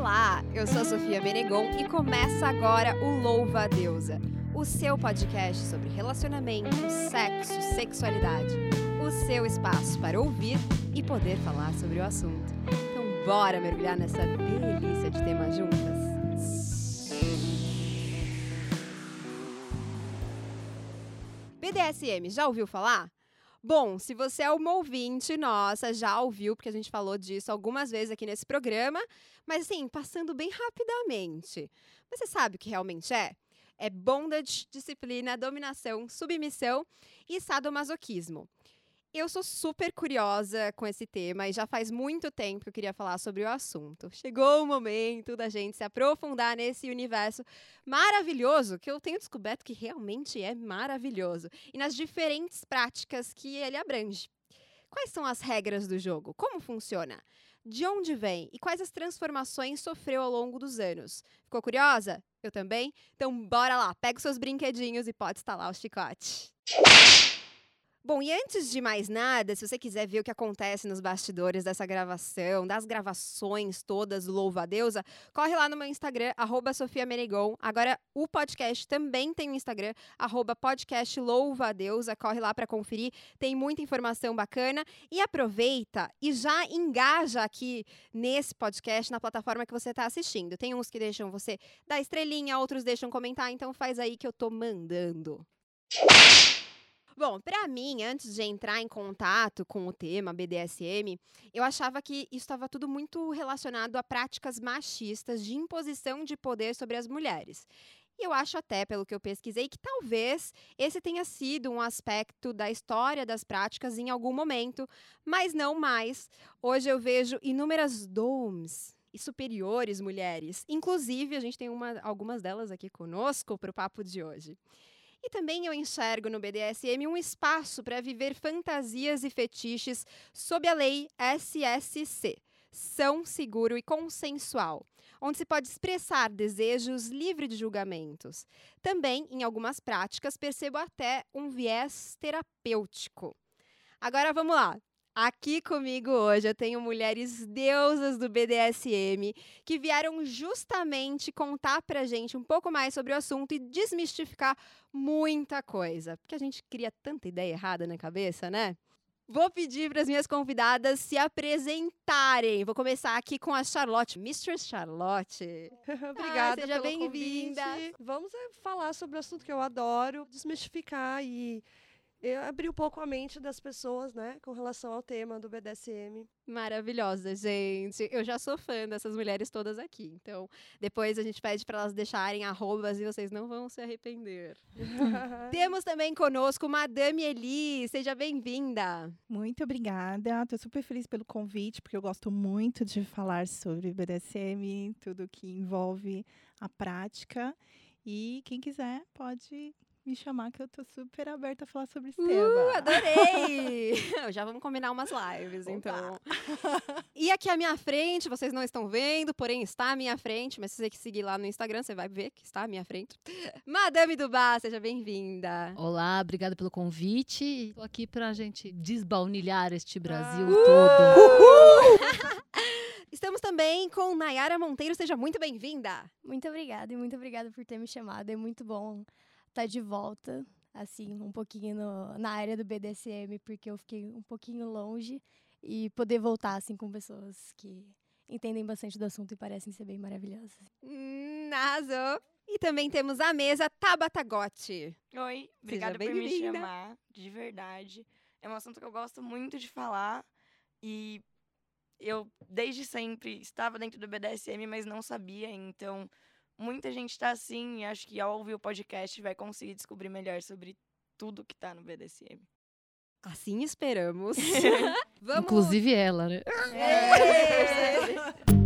Olá, eu sou a Sofia Benegon e começa agora o Louva a Deusa, o seu podcast sobre relacionamento, sexo, sexualidade. O seu espaço para ouvir e poder falar sobre o assunto. Então, bora mergulhar nessa delícia de tema juntas? BDSM, já ouviu falar? Bom, se você é uma ouvinte nossa, já ouviu, porque a gente falou disso algumas vezes aqui nesse programa, mas assim, passando bem rapidamente. Mas você sabe o que realmente é? É bondage, disciplina, dominação, submissão e sadomasoquismo. Eu sou super curiosa com esse tema e já faz muito tempo que eu queria falar sobre o assunto. Chegou o momento da gente se aprofundar nesse universo maravilhoso que eu tenho descoberto que realmente é maravilhoso e nas diferentes práticas que ele abrange. Quais são as regras do jogo? Como funciona? De onde vem e quais as transformações sofreu ao longo dos anos? Ficou curiosa? Eu também? Então bora lá, pega os seus brinquedinhos e pode instalar o chicote. Bom, e antes de mais nada, se você quiser ver o que acontece nos bastidores dessa gravação, das gravações todas Louva a Deusa, corre lá no meu Instagram, arroba Sofia Menegon. Agora, o podcast também tem um Instagram, arroba podcast Louva a Deusa. Corre lá para conferir, tem muita informação bacana. E aproveita e já engaja aqui nesse podcast, na plataforma que você está assistindo. Tem uns que deixam você dar estrelinha, outros deixam comentar, então faz aí que eu tô mandando. Bom, para mim, antes de entrar em contato com o tema BDSM, eu achava que isso estava tudo muito relacionado a práticas machistas de imposição de poder sobre as mulheres. E eu acho até, pelo que eu pesquisei, que talvez esse tenha sido um aspecto da história das práticas em algum momento, mas não mais. Hoje eu vejo inúmeras domes e superiores mulheres. Inclusive, a gente tem uma, algumas delas aqui conosco para o papo de hoje. E também eu enxergo no BDSM um espaço para viver fantasias e fetiches sob a lei SSC, são seguro e consensual, onde se pode expressar desejos livre de julgamentos. Também, em algumas práticas, percebo até um viés terapêutico. Agora vamos lá. Aqui comigo hoje eu tenho mulheres deusas do BDSM que vieram justamente contar pra gente um pouco mais sobre o assunto e desmistificar muita coisa. Porque a gente cria tanta ideia errada na cabeça, né? Vou pedir para as minhas convidadas se apresentarem. Vou começar aqui com a Charlotte, Mistress Charlotte. Obrigada, ah, seja bem-vinda. Vamos eh, falar sobre o assunto que eu adoro, desmistificar e eu abri um pouco a mente das pessoas, né, com relação ao tema do BDSM. Maravilhosa, gente. Eu já sou fã dessas mulheres todas aqui. Então, depois a gente pede para elas deixarem arrobas e vocês não vão se arrepender. Temos também conosco Madame Eli. Seja bem-vinda. Muito obrigada. Estou super feliz pelo convite, porque eu gosto muito de falar sobre BDSM, tudo que envolve a prática. E quem quiser pode me chamar que eu tô super aberta a falar sobre esse uh, tema. Adorei! Já vamos combinar umas lives, Opa. então. e aqui à minha frente, vocês não estão vendo, porém está à minha frente, mas se você seguir lá no Instagram, você vai ver que está à minha frente. Madame Dubá, seja bem-vinda. Olá, obrigada pelo convite. Estou aqui pra gente desbaunilhar este Brasil uh! todo. Estamos também com Nayara Monteiro, seja muito bem-vinda. Muito obrigada e muito obrigada por ter me chamado. É muito bom tá de volta, assim, um pouquinho no, na área do BDSM, porque eu fiquei um pouquinho longe e poder voltar, assim, com pessoas que entendem bastante do assunto e parecem ser bem maravilhosas. Hum, arrasou! E também temos a mesa Tabata Gotti. Oi, obrigada por me chamar, de verdade. É um assunto que eu gosto muito de falar e eu, desde sempre, estava dentro do BDSM, mas não sabia, então muita gente está assim e acho que ao ouvir o podcast vai conseguir descobrir melhor sobre tudo que está no BDSM. Assim esperamos. Vamos... Inclusive ela, né? É. Bom,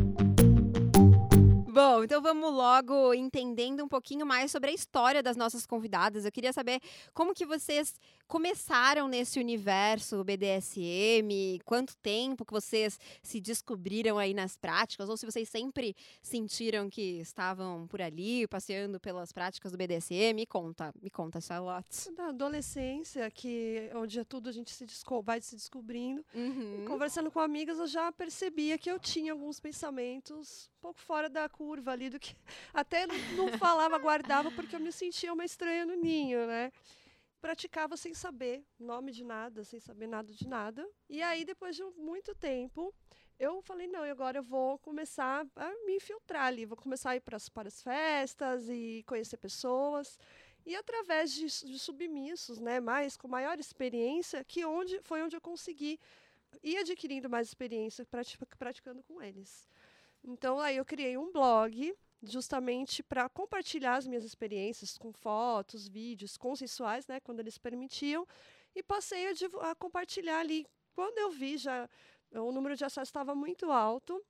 Bom, então vamos logo entendendo um pouquinho mais sobre a história das nossas convidadas. Eu queria saber como que vocês começaram nesse universo BDSM, quanto tempo que vocês se descobriram aí nas práticas, ou se vocês sempre sentiram que estavam por ali, passeando pelas práticas do BDSM. Me conta, me conta, Charlotte. Da adolescência, que onde é tudo a gente se vai se descobrindo. Uhum. Conversando com amigas, eu já percebia que eu tinha alguns pensamentos pouco fora da curva ali, do que até não falava, guardava, porque eu me sentia uma estranha no ninho, né? praticava sem saber nome de nada, sem saber nada de nada. E aí, depois de muito tempo, eu falei, não, agora eu vou começar a me infiltrar ali, vou começar a ir pras, para as festas e conhecer pessoas. E através de, de submissos, né, mais com maior experiência, que onde foi onde eu consegui ir adquirindo mais experiência praticando com eles. Então aí eu criei um blog justamente para compartilhar as minhas experiências com fotos, vídeos consensuais, né, quando eles permitiam, e passei a, a compartilhar ali. Quando eu vi já o número de acessos estava muito alto,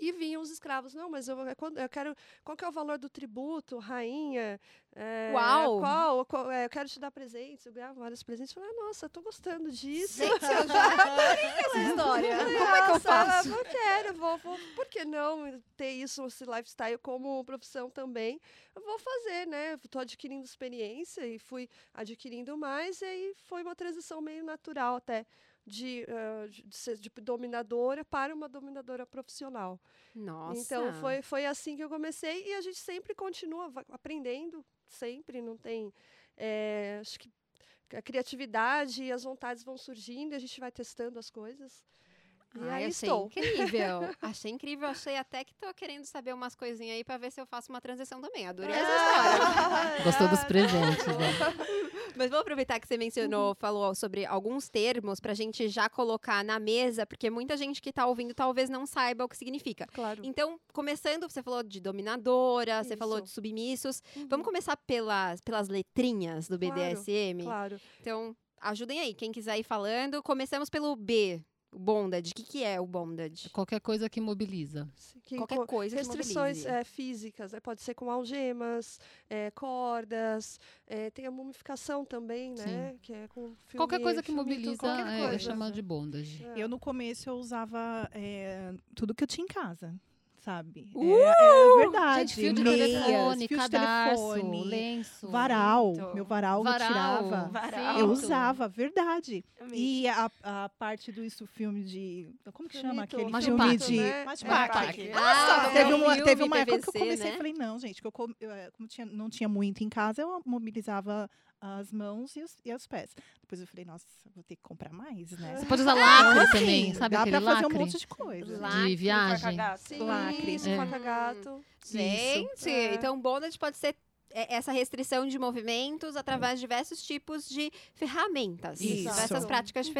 e vinham os escravos, não, mas eu, eu quero. Qual que é o valor do tributo, rainha? É, Uau! Qual, qual é, eu quero te dar presentes. Eu ganhava vários presentes. Eu falei, ah, nossa, tô gostando disso. Gente, eu já adorei essa história. Como é que eu faço? Eu quero, vou, vou, por que não ter isso, esse lifestyle como profissão também? Eu vou fazer, né? Estou adquirindo experiência e fui adquirindo mais, e aí foi uma transição meio natural até de, uh, de ser de dominadora para uma dominadora profissional. Nossa. Então foi, foi assim que eu comecei e a gente sempre continua aprendendo, sempre, não tem. É, acho que a criatividade e as vontades vão surgindo, e a gente vai testando as coisas. E Ai, aí achei estou. incrível. achei incrível. Achei até que tô querendo saber umas coisinhas aí pra ver se eu faço uma transição também. Adorei essa história. Gostou dos presentes, né? Mas vou aproveitar que você mencionou, falou sobre alguns termos pra gente já colocar na mesa, porque muita gente que tá ouvindo talvez não saiba o que significa. Claro. Então, começando, você falou de dominadora, você falou Isso. de submissos. Uhum. Vamos começar pelas, pelas letrinhas do Claro, BDSM? Claro. Então, ajudem aí, quem quiser ir falando. Começamos pelo B, bondage. O que, que é o bondage? Qualquer coisa que mobiliza. Que Qualquer co- coisa que restrições é, físicas, né? pode ser com algemas, é, cordas, é, tem a mumificação também, né? Que é com filme, qualquer coisa que filme, mobiliza qualquer é, coisa. é chamado de bondage. É. Eu, no começo, eu usava é, tudo que eu tinha em casa, sabe? Uh! É, é verdade. Gente, fio de meias, telefone, fio de cadarço, telefone, lenço. varal. Muito. Meu varal, Varal, eu tirava. Varal. Eu usava, verdade. E a, a parte do isso, filme de. Como que chama Filmito, aquele filme de. né? Macho É. Ah, Nossa, teve uma, filme, teve uma época que eu comecei né? e falei, não, gente, que eu, eu, como tinha, não tinha muito em casa, eu mobilizava as mãos e os, e os pés. Depois eu falei, nossa, vou ter que comprar mais, né? Você pode usar lacre Então, também, sabe Dá aquele pra fazer lacre? um monte de coisa. Lacre, de viagem. Sim, Lacre. isso, É. faca-gato. Gente, É. então bondage pode ser é, essa restrição de movimentos através de diversos tipos de ferramentas. Isso. Diversas práticas Uhum.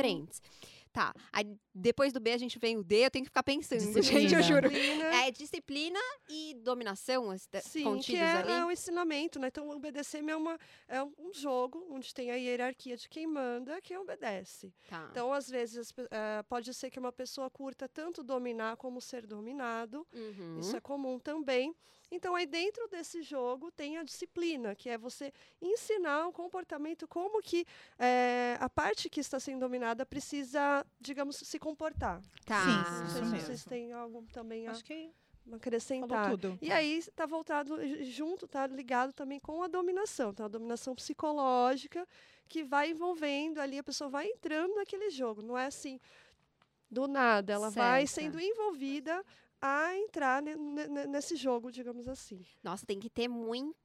Tá. Aí depois do B a gente vem o D, eu tenho que ficar pensando, Disciplina. gente, eu juro. Disciplina. É disciplina e dominação Sim, que contidos é, ali. é um ensinamento, né? Então, o BDSM é, uma, é um jogo onde tem a hierarquia de quem manda, quem obedece. Tá. Então, às vezes, eh, pode ser que uma pessoa curta tanto dominar como ser dominado. Uhum. Isso é comum também. Então, aí dentro desse jogo tem a disciplina, que é você ensinar um comportamento, como que eh, a parte que está sendo dominada precisa, digamos, se comportar. Tá. Sim, Não isso sei se mesmo. vocês têm algo também a Acho que acrescentar. E aí está voltado junto, está ligado também com a dominação, então a dominação psicológica que vai envolvendo ali, a pessoa vai entrando naquele jogo, não é assim do nada, ela vai Certo. sendo envolvida a entrar ne- ne- ne- nesse jogo, digamos assim. Nossa, tem que ter muito.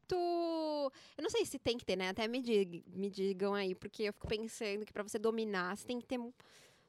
Eu não sei se tem que ter, né? Até me, dig- me digam aí, porque eu fico pensando que pra você dominar, você tem que ter.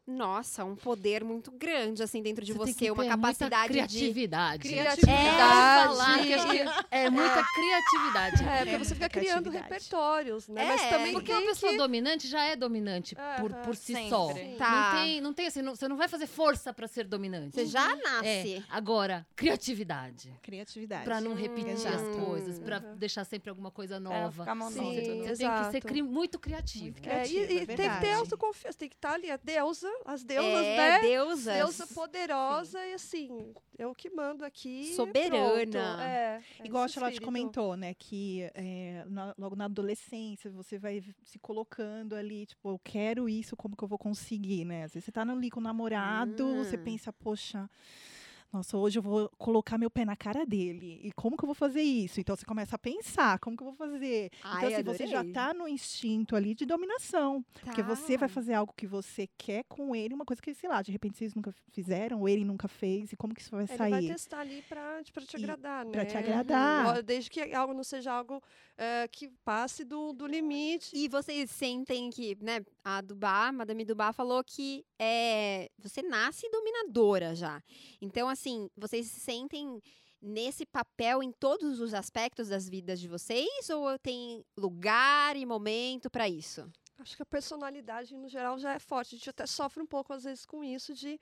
Nossa, um poder muito grande, assim, dentro de Você você, tem que uma capacidade muita de. criatividade. Criatividade. É, é muita criatividade. É, porque É você fica criando criatividade. repertórios, né? É, Mas também Porque uma pessoa que... dominante já é dominante por, por si sempre. só. Tá. Não tem, não tem assim, não- você não vai fazer força pra ser dominante. Você já É, nasce. agora, criatividade. Criatividade. Pra não repetir Exato. as coisas, pra Uhum. deixar sempre alguma coisa É, nova. ficar monótono. Sim, Você tem que exato. ser cri- muito criativo. Muito É, e- e, tem que ter autoconfiança, tem que estar ali, a deusa as deusas, é, né? deusas. Deusa poderosa e assim, eu que mando aqui. Soberana. É, é Igual a Charlotte comentou, né? Que é, na- logo na adolescência você vai se colocando ali, tipo, eu quero isso, como que eu vou conseguir, né? Às vezes você tá ali com o namorado, você Ah. pensa, poxa. Nossa, hoje eu vou colocar meu pé na cara dele. E como que eu vou fazer isso? Então você começa a pensar, como que eu vou fazer? Ai, então, assim, você já adorei. tá no instinto ali de dominação. Porque você vai Tá. fazer algo que você quer com ele, uma coisa que, sei lá, de repente vocês nunca fizeram, ou ele nunca fez, e como que isso vai Ele vai sair? testar ali pra, pra te E- agradar, né? Pra te agradar. Ó, Desde que algo não seja algo eh, que passe do, do limite. E vocês sentem que, né, a Dubá, Madame Dubá falou que é, você nasce dominadora já. Então, assim, vocês se sentem nesse papel em todos os aspectos das vidas de vocês ou tem lugar e momento pra isso? Acho que a personalidade, no geral, já é forte. A gente até sofre um pouco, às vezes, com isso, de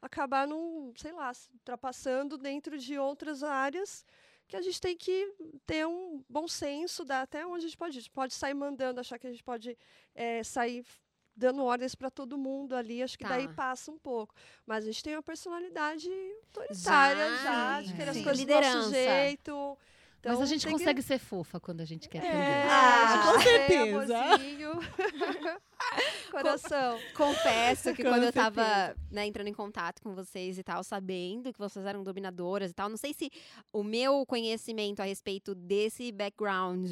acabar, num, sei lá, ultrapassando dentro de outras áreas que a gente tem que ter um bom senso da até onde a gente pode ir. A gente pode sair mandando, achar que a gente pode eh, sair dando ordens para todo mundo ali. Acho que daí Tá. passa um pouco. Mas a gente tem uma personalidade autoritária Já, já, de querer as coisas do nosso Liderança. jeito. Mas Então, a gente tem que- consegue ser fofa quando a gente quer É, aprender. Ah, com com certeza. Coração. Confesso que Com quando eu certeza. tava né, entrando em contato com vocês e tal, sabendo que vocês eram dominadoras e tal, não sei se o meu conhecimento a respeito desse background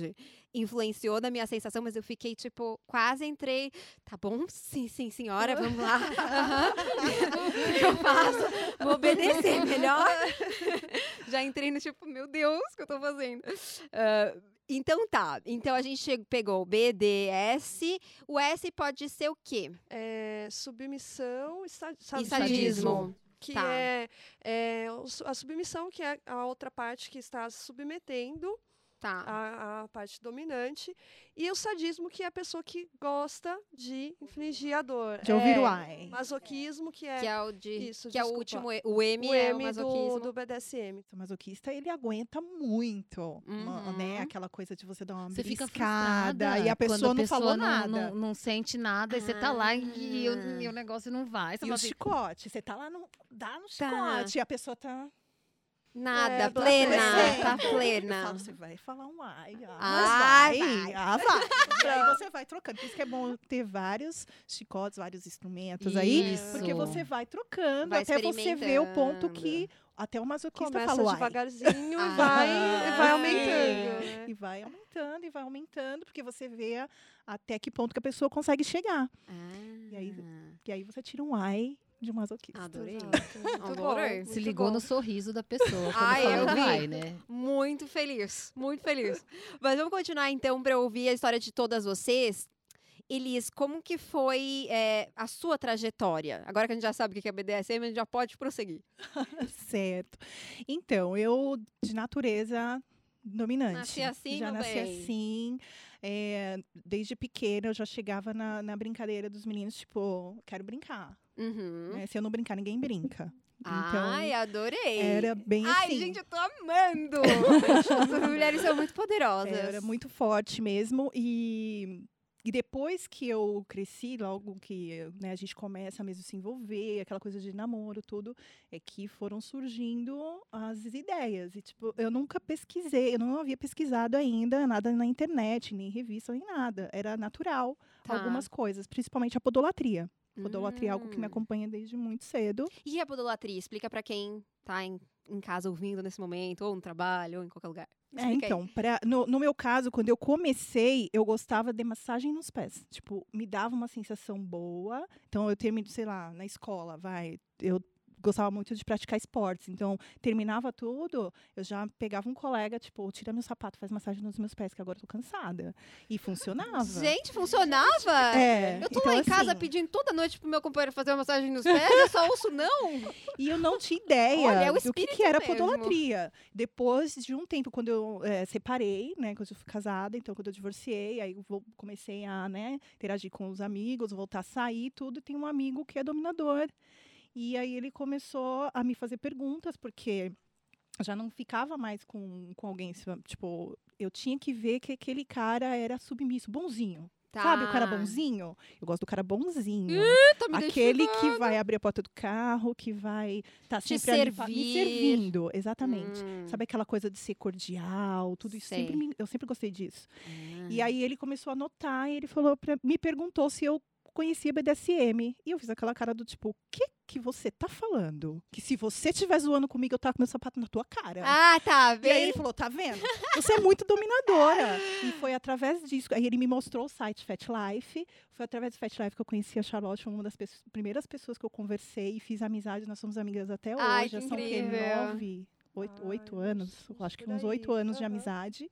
influenciou na minha sensação, mas eu fiquei, tipo, quase entrei. Tá bom? Sim, sim, senhora, vamos lá. Eu faço? Vou obedecer melhor. Já entrei no tipo, meu Deus, o que eu tô fazendo? Ah, então tá. Então a gente chegou- pegou o B, D, S. O S pode ser o quê? É, submissão e sa- sa- E sadismo. Que Tá. é, é a submissão, que é a outra parte que está se submetendo Tá. à, à parte dominante. E o sadismo, que é a pessoa que gosta de infligir a dor. De ouvir é, o ai. Masoquismo, que é, Que é o de. Isso, que é o último. E- O M, o é o masoquismo. do, do BDSM. O masoquista, ele aguenta muito, uma- né? Uhum. Aquela coisa de você dar uma Você frustrada e a pessoa quando a não pessoa falou não, nada. Não, não sente nada, e você tá lá e, o, Ah. e o negócio não vai. Você E o assim, chicote, você tá lá no. dá no Tá. chicote e a pessoa tá. Nada, É, plena. acontecendo. Tá plena. falo, você vai falar um ai. Ah, Ah, mas vai, vai. Ah, vai. e aí você vai trocando. Por isso que é bom ter vários chicotes, vários instrumentos aí. Isso. Porque você vai trocando Vai até você ver o ponto que até o masoquista Começa falou ai. devagarzinho Ah, e vai, e vai aumentando. né? E vai aumentando, e vai aumentando, porque você vê até que ponto que a pessoa consegue chegar. E aí- Ah, E aí você tira um ai de um masoquista. Adorei. Adorei. se ligou bom. no sorriso da pessoa Ai, eu vi. vai, né? Muito feliz, muito feliz. Mas vamos continuar então para ouvir a história de todas vocês. Elis, como que foi é, a sua trajetória? Agora que a gente já sabe o que é BDSM, a gente já pode prosseguir. Certo. Então, eu, de natureza dominante. Nasci assim, Já nasci bem. assim. é, desde pequena, eu já chegava na, na brincadeira dos meninos, tipo, quero brincar. Uhum. né? Se eu não brincar, ninguém brinca. Então, Ai, adorei. era bem Ai, assim. gente, eu tô amando! Essas mulheres são muito poderosas. Era muito forte mesmo. E, e depois que eu cresci, logo que né, a gente começa mesmo a se envolver, aquela coisa de namoro, tudo, é que foram surgindo as ideias. E, tipo, eu nunca pesquisei, eu não havia pesquisado ainda nada na internet, nem em revista, nem nada. Era natural Tá. algumas coisas, principalmente a podolatria. Podolatria é algo que me Hum. acompanha desde muito cedo. E a podolatria? Explica pra quem tá em, em casa ouvindo nesse momento, ou no trabalho, ou em qualquer lugar. É, Explica então, pra, no, no meu caso, quando eu comecei, eu gostava de massagem nos pés. Tipo, me dava uma sensação boa. Então, eu termino, sei lá, na escola, vai. Eu gostava muito de praticar esportes. Então, terminava tudo, eu já pegava um colega, tipo, tira meu sapato, faz massagem nos meus pés, que agora eu tô cansada. E funcionava. Gente, funcionava? é, Eu tô então, lá em casa assim, pedindo toda noite pro meu companheiro fazer uma massagem nos pés, eu só ouço não. E eu não tinha ideia Olha, é o do que, que era mesmo. podolatria. Depois de um tempo, quando eu eh, separei, né? Quando eu fui casada, então quando eu divorciei, aí eu comecei a, né, interagir com os amigos, voltar a sair, tudo. Tem um amigo que é dominador. E aí ele começou a me fazer perguntas, porque já não ficava mais com, com alguém, tipo, eu tinha que ver que aquele cara era submisso, bonzinho. Sabe o cara Tá. bonzinho? Eu gosto do cara bonzinho. Me Aquele que vai abrir a porta do carro, que vai estar Te sempre ali fa- me servir. servindo. Exatamente. Hum. Sabe aquela coisa de ser cordial, tudo isso. Sempre me- eu sempre gostei disso. Ah. E aí ele começou a notar e ele falou pra, me perguntou se eu conhecia BDSM. E eu fiz aquela cara do tipo, o que que você tá falando? Que se você estiver zoando comigo, eu tava com meu sapato na tua cara. Ah, tá. E aí Bem... ele falou, tá vendo? Você é muito dominadora. E foi através disso. Aí ele me mostrou o site Fat Life. Foi através do Fat Life que eu conheci a Charlotte. Foi uma das pesso- primeiras pessoas que eu conversei e fiz amizade. Nós somos amigas até hoje. Ai, Já que são incrível. nove, oito, Ai, oito anos. Acho que uns oito anos de Aham. amizade.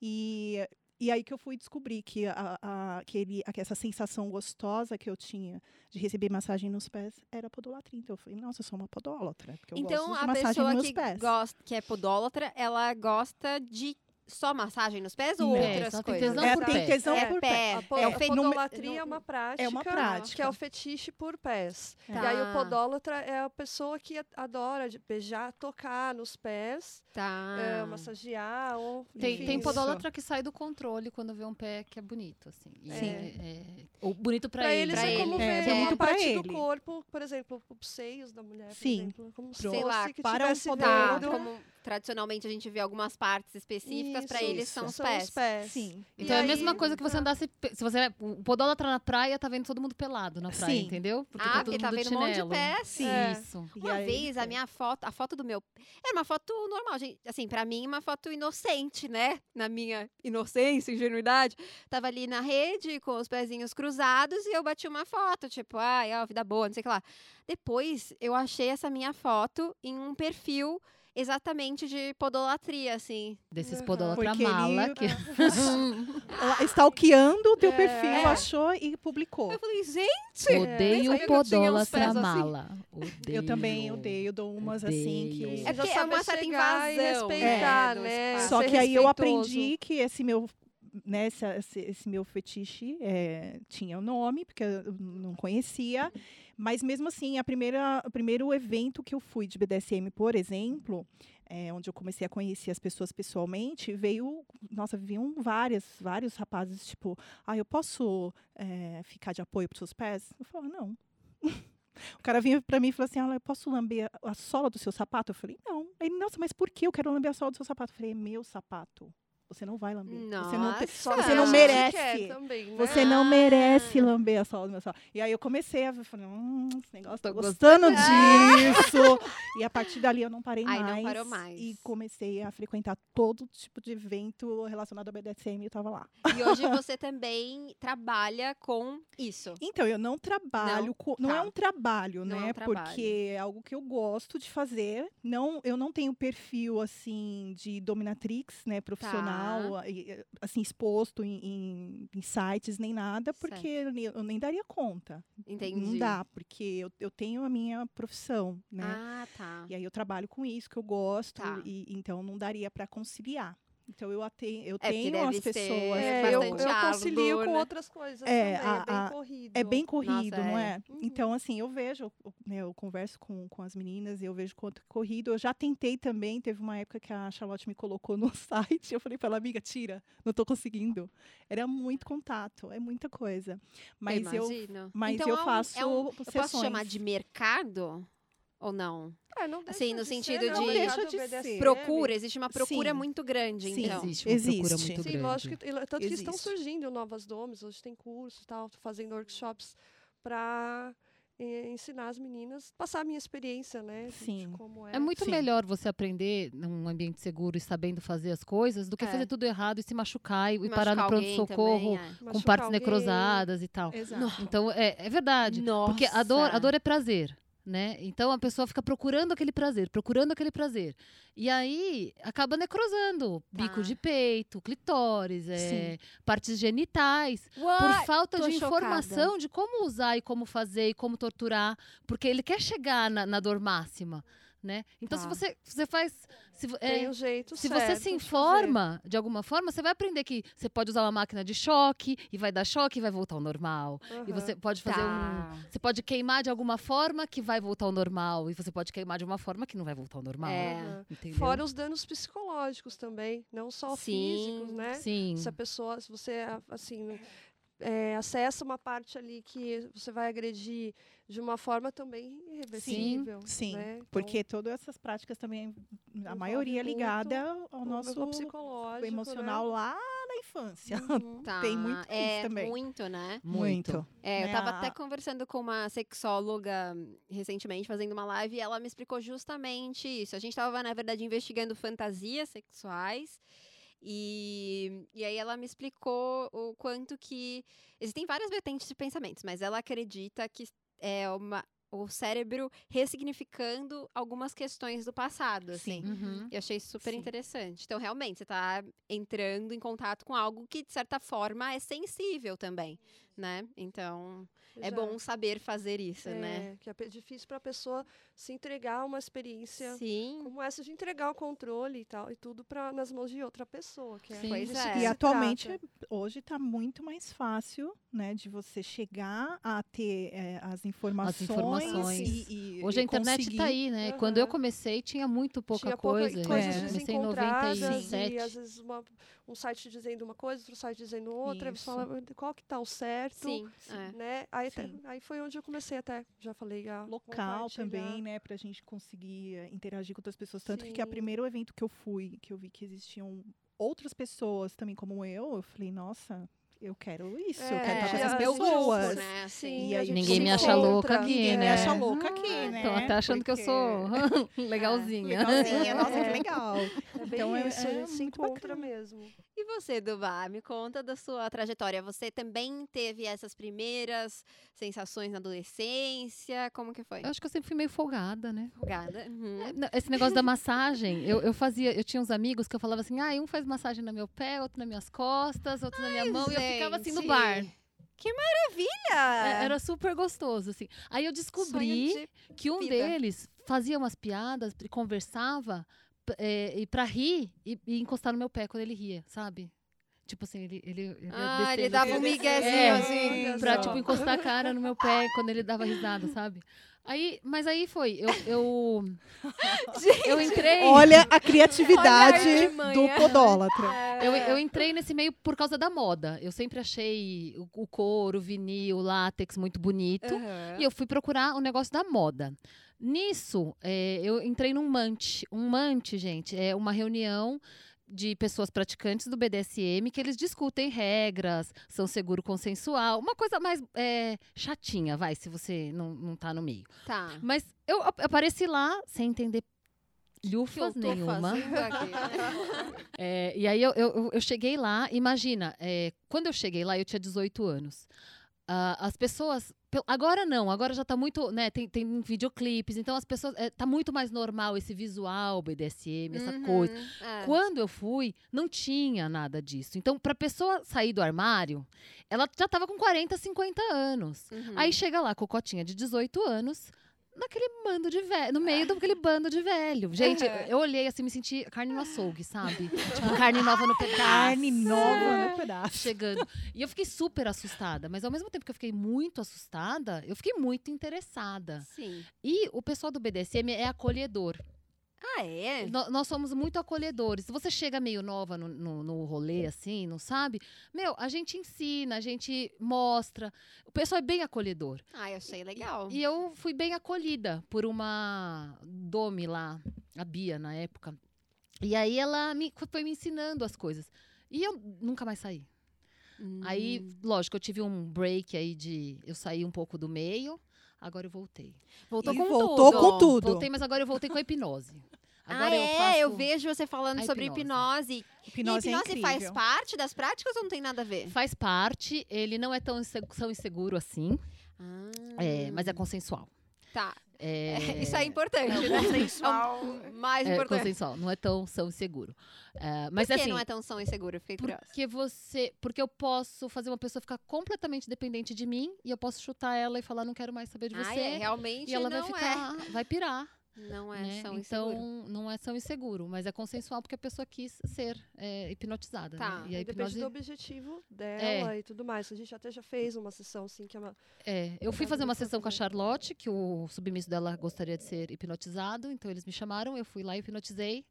E, e aí que eu fui descobrir que, a, a, que, ele, que essa sensação gostosa que eu tinha de receber massagem nos pés era podolatria. Então eu falei, nossa, eu sou uma podólatra. Porque eu Então, gosto de a pessoa que, gosta, que é podólatra, ela gosta de só massagem nos pés ou Não. É, outras só tem coisas? tesão É, por tem tesão É por pé. pé. É a o podolatria não- é uma prática. É uma Que é prática. o fetiche por pés. Tá. E aí o podólatra é a pessoa que adora beijar, tocar nos pés, Tá. é, massagear ou Tem, enfim, tem Isso. podólatra que sai do controle quando vê um pé que é bonito, assim. E Sim. É, é- ou bonito pra, Pra ele. eles pra é como ele. É, ver bonito uma pra parte ele. do corpo, por exemplo, os seios da mulher, por Sim. exemplo. é Como. Sei lá, para um podólatra. Tá, como tradicionalmente a gente vê algumas partes específicas, pra Isso, eles são os são pés. os pés. Sim. Então E é a mesma aí- coisa que você tá. andasse. Se você é o podólatra na praia, tá vendo todo mundo pelado na praia, Sim. entendeu? Porque ah, tá todo porque tá mundo vendo de um monte de chinelo. pés. Sim. É. Isso. E Uma aí, vez a é. minha foto, a foto do meu. Era uma foto normal, gente. Assim, pra mim, uma foto inocente, né? Na minha inocência, ingenuidade. Tava ali na rede com os pezinhos cruzados e eu bati uma foto, tipo, ai, ó, vida boa, não sei o que lá. Depois eu achei essa minha foto em um perfil exatamente de podolatria, assim. Desses Porque ele- mala. Que... Ela stalkeando o teu É. perfil, achou e publicou. Eu falei, gente! Odeio pés podólatra assim. mala. Odeio. Eu também odeio, dou umas assim que. Odeio. É porque é uma certa invasão, respeitar, né, do né? espaço. Só ser que aí eu aprendi que esse meu, né, esse, esse- meu fetiche é, tinha um nome, porque eu não conhecia. Mas mesmo assim, a primeira, o primeiro evento que eu fui de BDSM, por exemplo, é, onde eu comecei a conhecer as pessoas pessoalmente, veio, nossa, vinham várias, vários rapazes, tipo, ah, eu posso é, ficar de apoio para seus pés? Eu falava, não. O cara vinha pra mim e falou assim: ah, eu posso lamber a, a sola do seu sapato? Eu falei, não. Ele, nossa, mas por que eu quero lamber a sola do seu sapato? Eu falei, é meu sapato. Você não vai lamber. Você não, Nossa. você não a gente merece. também, né? você não merece lamber a sola do meu sapato. E aí eu comecei a falei, hum, esse negócio, tô Tô gostando gostando. disso. E a partir dali eu não parei Aí mais. não parou mais. E comecei a frequentar todo tipo de evento relacionado ao BDSM e eu tava lá. E hoje você também trabalha com isso. Então, eu não trabalho, Não, co- não, tá. é um trabalho, Não é né? um trabalho. Porque é algo que eu gosto de fazer. Não, eu não tenho perfil assim de dominatrix, né, profissional, Tá. assim exposto em, em- em sites nem nada, porque eu nem, eu nem daria conta. Entendi. Não dá, porque eu, eu tenho a minha profissão, né? Ah, tá. E aí eu trabalho com isso que eu gosto, Tá. e então não daria para conciliar. Então eu, ate, eu É, tenho as pessoas. É, eu, eu concilio com né? outras coisas É, também, a- é bem a- corrido. É bem corrido, Nossa, não é. é? Então, assim, eu vejo, eu- né, eu converso com, com as meninas e eu vejo quanto é corrido. Eu já tentei também, teve uma época que a Charlotte me colocou no site. Eu falei pra ela, amiga, tira, não tô conseguindo. Era muito contato, é muita coisa. Mas eu, imagino. mas Então eu é faço é um- Eu posso chamar de mercado? Ou não? É, não deixa Assim, no de sentido ser, de- não Deixa de. Procura, existe uma procura Sim. muito grande, Sim. então. Existe uma procura Existe. muito Sim, grande. lógico. que- Tanto que estão Existe. surgindo novas domes, hoje tem cursos e tal, tô fazendo workshops para ensinar as meninas, passar a minha experiência, né? Sim. como é. É muito Sim. melhor você aprender num ambiente seguro e sabendo fazer as coisas do que É. fazer tudo errado e se machucar e, E parar no pronto-socorro é. com Machucar partes alguém. necrosadas e tal. Exato. Então, é, é verdade. Porque a dor, a dor é prazer. Né? Então a pessoa fica procurando aquele prazer, procurando aquele prazer. E aí acaba necrosando bico Tá. de peito, clitóris, é, partes genitais. por What? falta Tô de chocada. informação de como usar e como fazer e como torturar, porque ele quer chegar na, na dor máxima, né? Então se Tá. você você faz se, é, um jeito se certo você se de informa de alguma forma, você vai aprender que você pode usar uma máquina de choque e vai dar choque e vai voltar ao normal. E Aham. você pode fazer um Tá. você pode queimar de alguma forma que vai voltar ao normal e você pode queimar de uma forma que não vai voltar ao normal. É. Entendeu? Fora os danos psicológicos também, não só Sim. físicos, né? Sim. Se a pessoa, se você, assim, é, acessa uma parte ali que você vai agredir de uma forma também irreversível. Sim, né? então, porque todas essas práticas também, a maioria é ligada ao o nosso psicológico, emocional né? lá na infância. Uhum. Tá, Tem muito é, isso também. muito, né? Muito. É, eu né? tava A- até conversando com uma sexóloga recentemente, fazendo uma live, e ela me explicou justamente isso. A gente tava, na verdade, investigando fantasias sexuais. E, e aí ela me explicou o quanto que. Existem várias vertentes de pensamentos, mas ela acredita que é uma, o cérebro ressignificando algumas questões do passado, assim. Uhum. Eu achei super Sim. interessante. Então, realmente, você está entrando em contato com algo que, de certa forma, é sensível também, né? Então, é Já. bom saber fazer isso, né? É, que é difícil para a pessoa se entregar a uma experiência Sim. como essa de entregar o controle e tal e tudo para nas mãos de outra pessoa, que é Sim. Pois disso é. que E atualmente, trata. hoje está muito mais fácil, né, de você chegar a ter eh, as informações. informações. E, e- Hoje a e internet conseguir. tá aí, né? Quando eu comecei, tinha muito pouca Tinha pouca- coisa. coisas É. Eu comecei em desencontradas 97. e às vezes uma- um site dizendo uma coisa, outro site dizendo outra, aí você Isso. fala qual que tá o certo, Sim. é. né? Aí, até- Sim. aí foi onde eu comecei até, já falei, a local também, né, pra gente conseguir eh, interagir com outras pessoas. Tanto que, que o Sim. primeiro evento que eu fui, que eu vi que existiam outras pessoas também como eu, eu falei, nossa, eu quero isso, eu É, quero estar com e essas a- pessoas. Grupo, né? Sim, Assim. E aí gente Ninguém me acha encontra, louca aqui, Ninguém me né? acha louca aqui, Ah, né? Estão até achando que eu Porque- sou legalzinha. Legalzinha, nossa, que É. legal. É bem Então, é- isso, a é gente se muito encontra mesmo. E você, Dubá, me conta da sua trajetória. Você também teve essas primeiras sensações na adolescência? Como que foi? Eu acho que eu sempre fui meio folgada, né? Folgada? Uhum. É, Esse negócio da massagem, eu, eu fazia, eu tinha uns amigos que eu falava assim, ah, um faz massagem no meu pé, outro nas minhas costas, outro na minha mão, e eu ficava assim no bar. Que maravilha! É, Era super gostoso, assim. Aí eu descobri de que um vida. deles fazia umas piadas e conversava é, e pra rir e, e encostar no meu pé quando ele ria, sabe? Tipo assim, ele. ele, ele Ah, ele descendo, dava um assim, miguezinho É, assim. pra, tipo, encostar a cara no meu pé quando ele dava risada, sabe? Aí, mas aí foi, eu, eu, eu entrei, Olha a criatividade Olha a do artimanha. podólatra. eu, eu entrei nesse meio por causa da moda. Eu sempre achei o, o couro, o vinil, o látex muito bonito. Aham. E eu fui procurar o negócio da moda. Nisso, é, eu entrei num MANT. Um MANT, gente, é uma reunião de pessoas praticantes do BDSM que eles discutem regras, são seguro consensual, uma coisa mais é, chatinha, vai, se você não, não tá no meio. Tá. Mas eu ap- apareci lá sem entender lhufas nenhuma. É, e aí eu, eu, eu cheguei lá, imagina, é, quando eu cheguei lá, eu tinha 18 anos. Ah, as pessoas. pe- Agora não, agora já tá muito, né? Tem, tem videoclipes, então as pessoas. É, tá muito mais normal esse visual BDSM, essa coisa. Uhum, é. Quando eu fui, não tinha nada disso. Então, pra pessoa sair do armário, ela já tava com 40, 50 anos. Uhum. Aí chega lá, Cocotinha de 18 anos, naquele bando de velho, no meio daquele bando de velho. Gente, Aham. eu olhei assim, me senti carne no açougue, sabe? tipo, carne nova no pedaço. Carne nova no pedaço. Chegando. E eu fiquei super assustada, mas ao mesmo tempo que eu fiquei muito assustada, eu fiquei muito interessada. Sim. E o pessoal do BDSM é acolhedor. Ah, é? No- nós somos muito acolhedores. Se você chega meio nova no, no, no rolê, assim, não sabe? Meu, a gente ensina, a gente mostra. O pessoal é bem acolhedor. Ah, eu achei legal. E eu fui bem acolhida por uma Domi lá, a Bia, na época. E aí ela me, foi me ensinando as coisas. E eu nunca mais saí. Aí, Hum. lógico, eu tive um break aí de. Eu saí um pouco do meio, agora eu voltei. voltou E com voltou tudo. com tudo. Voltei, mas agora eu voltei com a hipnose. Agora ah, eu é? faço. Eu vejo você falando a sobre hipnose. Hipnose, e é hipnose faz incrível. parte das práticas ou não tem nada a ver? Faz parte, ele não é tão, inse- tão inseguro assim, Ah, é, mas é consensual. Tá. É, Isso é importante, É, né? consensual. É o mais é importante. consensual, não é tão, tão inseguro. É, mas Por que assim, não é tão são inseguro? Fiquei curiosa. Porque você. Porque eu posso fazer uma pessoa ficar completamente dependente de mim e eu posso chutar ela e falar, não quero mais saber de você. Ah, é, realmente e ela não vai ficar. Vai pirar. É. Não é né? são Então, inseguro. não é tão inseguro, mas é consensual porque a pessoa quis ser é, hipnotizada. Tá. Né? E a Aí Depende hipnose. do objetivo dela e tudo mais. A gente até já fez uma sessão assim que é uma. É, eu fui fazer um uma sessão com a. Charlotte, que o submisso dela gostaria de ser hipnotizado, então eles me chamaram, eu fui lá e hipnotizei.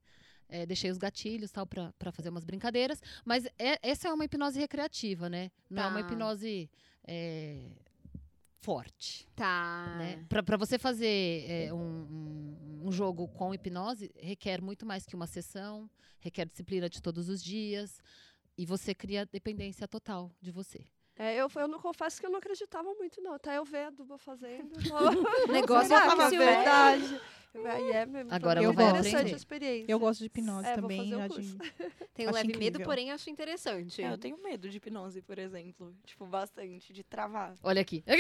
é, deixei os gatilhos tal para fazer umas brincadeiras. Mas é, essa é uma hipnose recreativa, né? Não é uma Tá. hipnose é, forte. Tá. Né? Para você fazer é, um, um- jogo com hipnose, requer muito mais que uma sessão, requer disciplina de todos os dias. E você cria dependência total de você. É, eu, eu não confesso que eu não acreditava muito, não. Até eu ver a Duba fazendo. O negócio é fácil, né? verdade. Aí é mesmo. Agora foi ela bem vai interessante aprender. a experiência. Eu gosto de hipnose É, vou também. fazer o já curso. Tenho Acho leve medo, incrível. porém acho interessante. É, eu tenho medo de hipnose, por exemplo. Tipo, bastante, de travar. Olha aqui.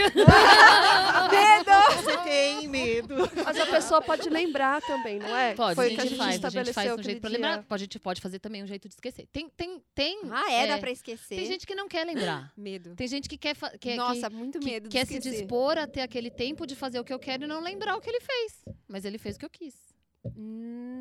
Você tem medo. Mas a pessoa pode lembrar também, não é? Pode, Foi a o que gente, faz, a gente estabeleceu faz um jeito pra dia. lembrar. Pode, a gente pode fazer também um jeito de esquecer. Tem, tem, tem. Ah, é? Dá é, pra esquecer? Tem gente que não quer lembrar. Medo. Tem gente que quer, quer, Nossa, que, muito que medo de quer se esquecer. dispor a ter aquele tempo de fazer o que eu quero e não lembrar o que ele fez. Mas ele fez o que eu quis.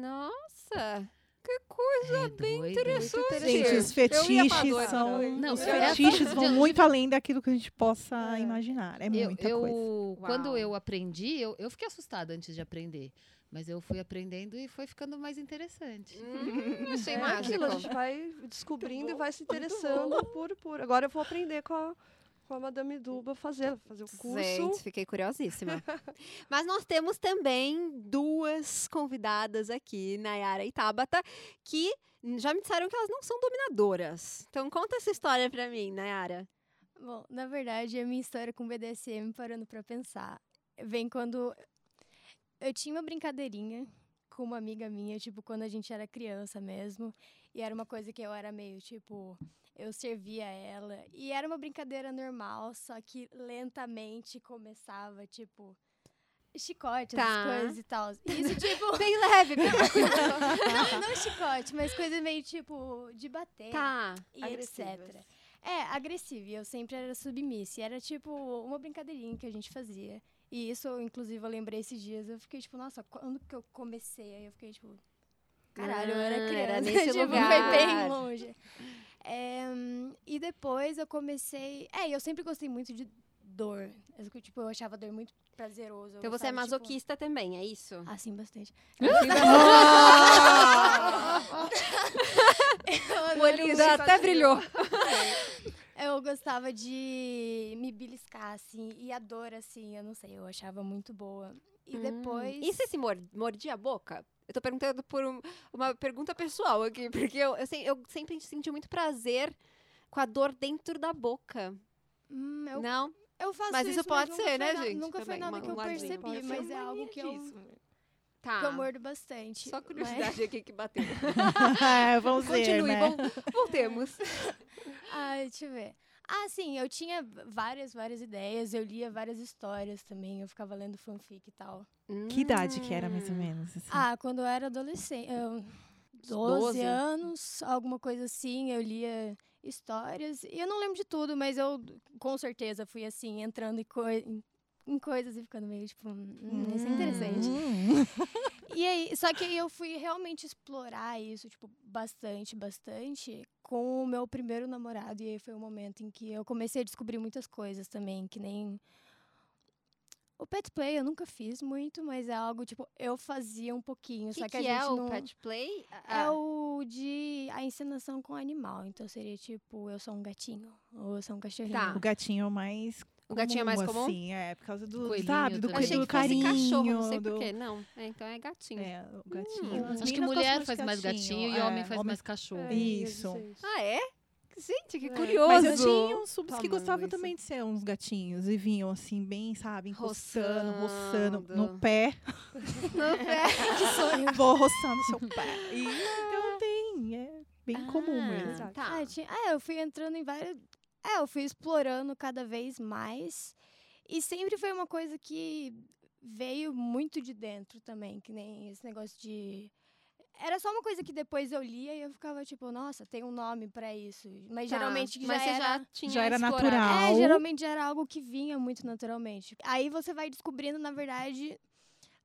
Nossa, que coisa É bem doido. interessante. Gente, os fetiches são. Não, os é- fetiches vão muito além daquilo que a gente possa É. imaginar. É eu, muita eu- coisa. quando Uau. eu aprendi, eu, eu fiquei assustada antes de aprender. Mas eu fui aprendendo e foi ficando mais interessante. Hum, achei É aquilo, a mágico. gente vai descobrindo e vai se interessando por, por. Agora eu vou aprender com a, com a Madame Duba fazer, fazer o curso. Gente, fiquei curiosíssima. Mas nós temos também duas convidadas aqui, Nayara e Tabata, que já me disseram que elas não são dominadoras. Então conta essa história pra mim, Nayara. Bom, na verdade, a minha história com BDSM, parando pra pensar, vem quando eu tinha uma brincadeirinha com uma amiga minha, tipo, quando a gente era criança mesmo. E era uma coisa que eu era meio, tipo, eu servia ela. E era uma brincadeira normal, só que lentamente começava, tipo, chicote, Tá. essas coisas e tal. Isso, tipo, Bem leve, bem não, não chicote, mas coisa meio, tipo, de bater Tá. e Agressivas. etc. É, agressiva. e Eu sempre era submissa. E era tipo uma brincadeirinha que a gente fazia. E isso, inclusive, eu lembrei esses dias. Eu fiquei tipo, nossa, quando que eu comecei? Aí eu fiquei tipo, caralho, eu Ah, era era criança. nesse tipo, lugar. foi bem longe. É, e depois eu comecei. É, eu sempre gostei muito de dor. Eu, tipo, eu achava dor muito prazeroso. Então você é tipo, masoquista também, é isso? Assim, bastante. o olhinho já até brilhou. Eu gostava de me beliscar, assim, e a dor, assim, eu não sei, eu achava muito boa. E depois. Hum. E você se mor- mordia a boca? Eu tô perguntando por um- uma pergunta pessoal aqui, porque eu, eu, eu sempre senti muito prazer com a dor dentro da boca. Hum, eu, Não? eu faço Mas isso pode nunca ser, né, na- gente? Nunca foi nada uma- que eu um percebi, Pode ser mas é algo que eu, disso. Tá. que eu mordo bastante. Só mas- curiosidade aqui que bateu. É, vamos ver, Continue, né? vol- voltemos. Ai, deixa eu ver. Ah, sim, eu tinha várias, várias ideias, eu lia várias histórias também, eu ficava lendo fanfic e tal. Que idade que era, mais ou Hum. menos? assim? Ah, quando eu era adolescente, eu, 12? 12 anos, alguma coisa assim, eu lia histórias. E eu não lembro de tudo, mas eu com certeza fui assim, entrando em, em- coisas e ficando meio tipo, hum, isso é interessante. Hum. E aí, só que aí eu fui realmente explorar isso, tipo, bastante, bastante, com o meu primeiro namorado. E aí foi o momento em que eu comecei a descobrir muitas coisas também, que nem. O pet play eu nunca fiz muito, mas é algo, tipo, eu fazia um pouquinho. O que, só que, que a é gente o não... pet play? É Ah, o de a encenação com animal. Então seria tipo, eu sou um gatinho, ou eu sou um cachorrinho. Tá. O gatinho é o mais. O gatinho é mais comum? Assim, é, por causa do. Coelhinho sabe, do. Eu achei do que carinho. cachorro, não sei do... porquê. Não, é, então é gatinho. É, o gatinho. As Acho que mulher faz mais gatinho e é, homem faz mais cachorro. É, Isso. Ah, é? Gente, que É. curioso. Mas eu tinha uns subs que Tomando gostavam isso. também de ser uns gatinhos e vinham assim, bem, sabe, encostando, roçando Roçando. no pé. que sonho. Vou roçando seu pé. E, então tem, é bem comum Ah, mesmo. Tá. Ah, tinha- é, eu fui entrando em várias. É, eu fui explorando cada vez mais. E sempre foi uma coisa que veio muito de dentro também, que nem esse negócio de. Era só uma coisa que depois eu lia e eu ficava tipo, nossa, tem um nome pra isso. Mas Tá. geralmente já Mas você era. já tinha Já era explorado. natural. É, geralmente já era algo que vinha muito naturalmente. Aí você vai descobrindo, na verdade,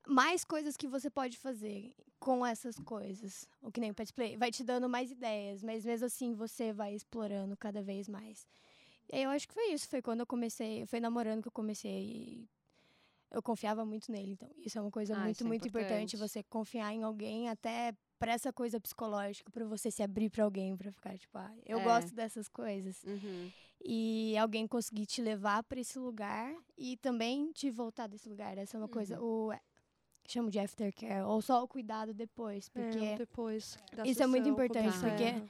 mais coisas que você pode fazer com essas coisas. O que nem o Pet Play. Vai te dando mais ideias, mas mesmo assim você vai explorando cada vez mais. E aí eu acho que foi isso. Foi quando eu comecei. Foi namorando que eu comecei. E eu confiava muito nele. Então, isso é uma coisa Ah, muito, é muito importante. importante. Você confiar em alguém até pra essa coisa psicológica, pra você se abrir pra alguém, pra ficar tipo, ah, eu É. gosto dessas coisas. Uhum. E alguém conseguir te levar pra esse lugar e também te voltar desse lugar. Essa é uma coisa, o chamo de aftercare, ou só o cuidado depois, porque É, depois Isso é muito importante, porque- encerra.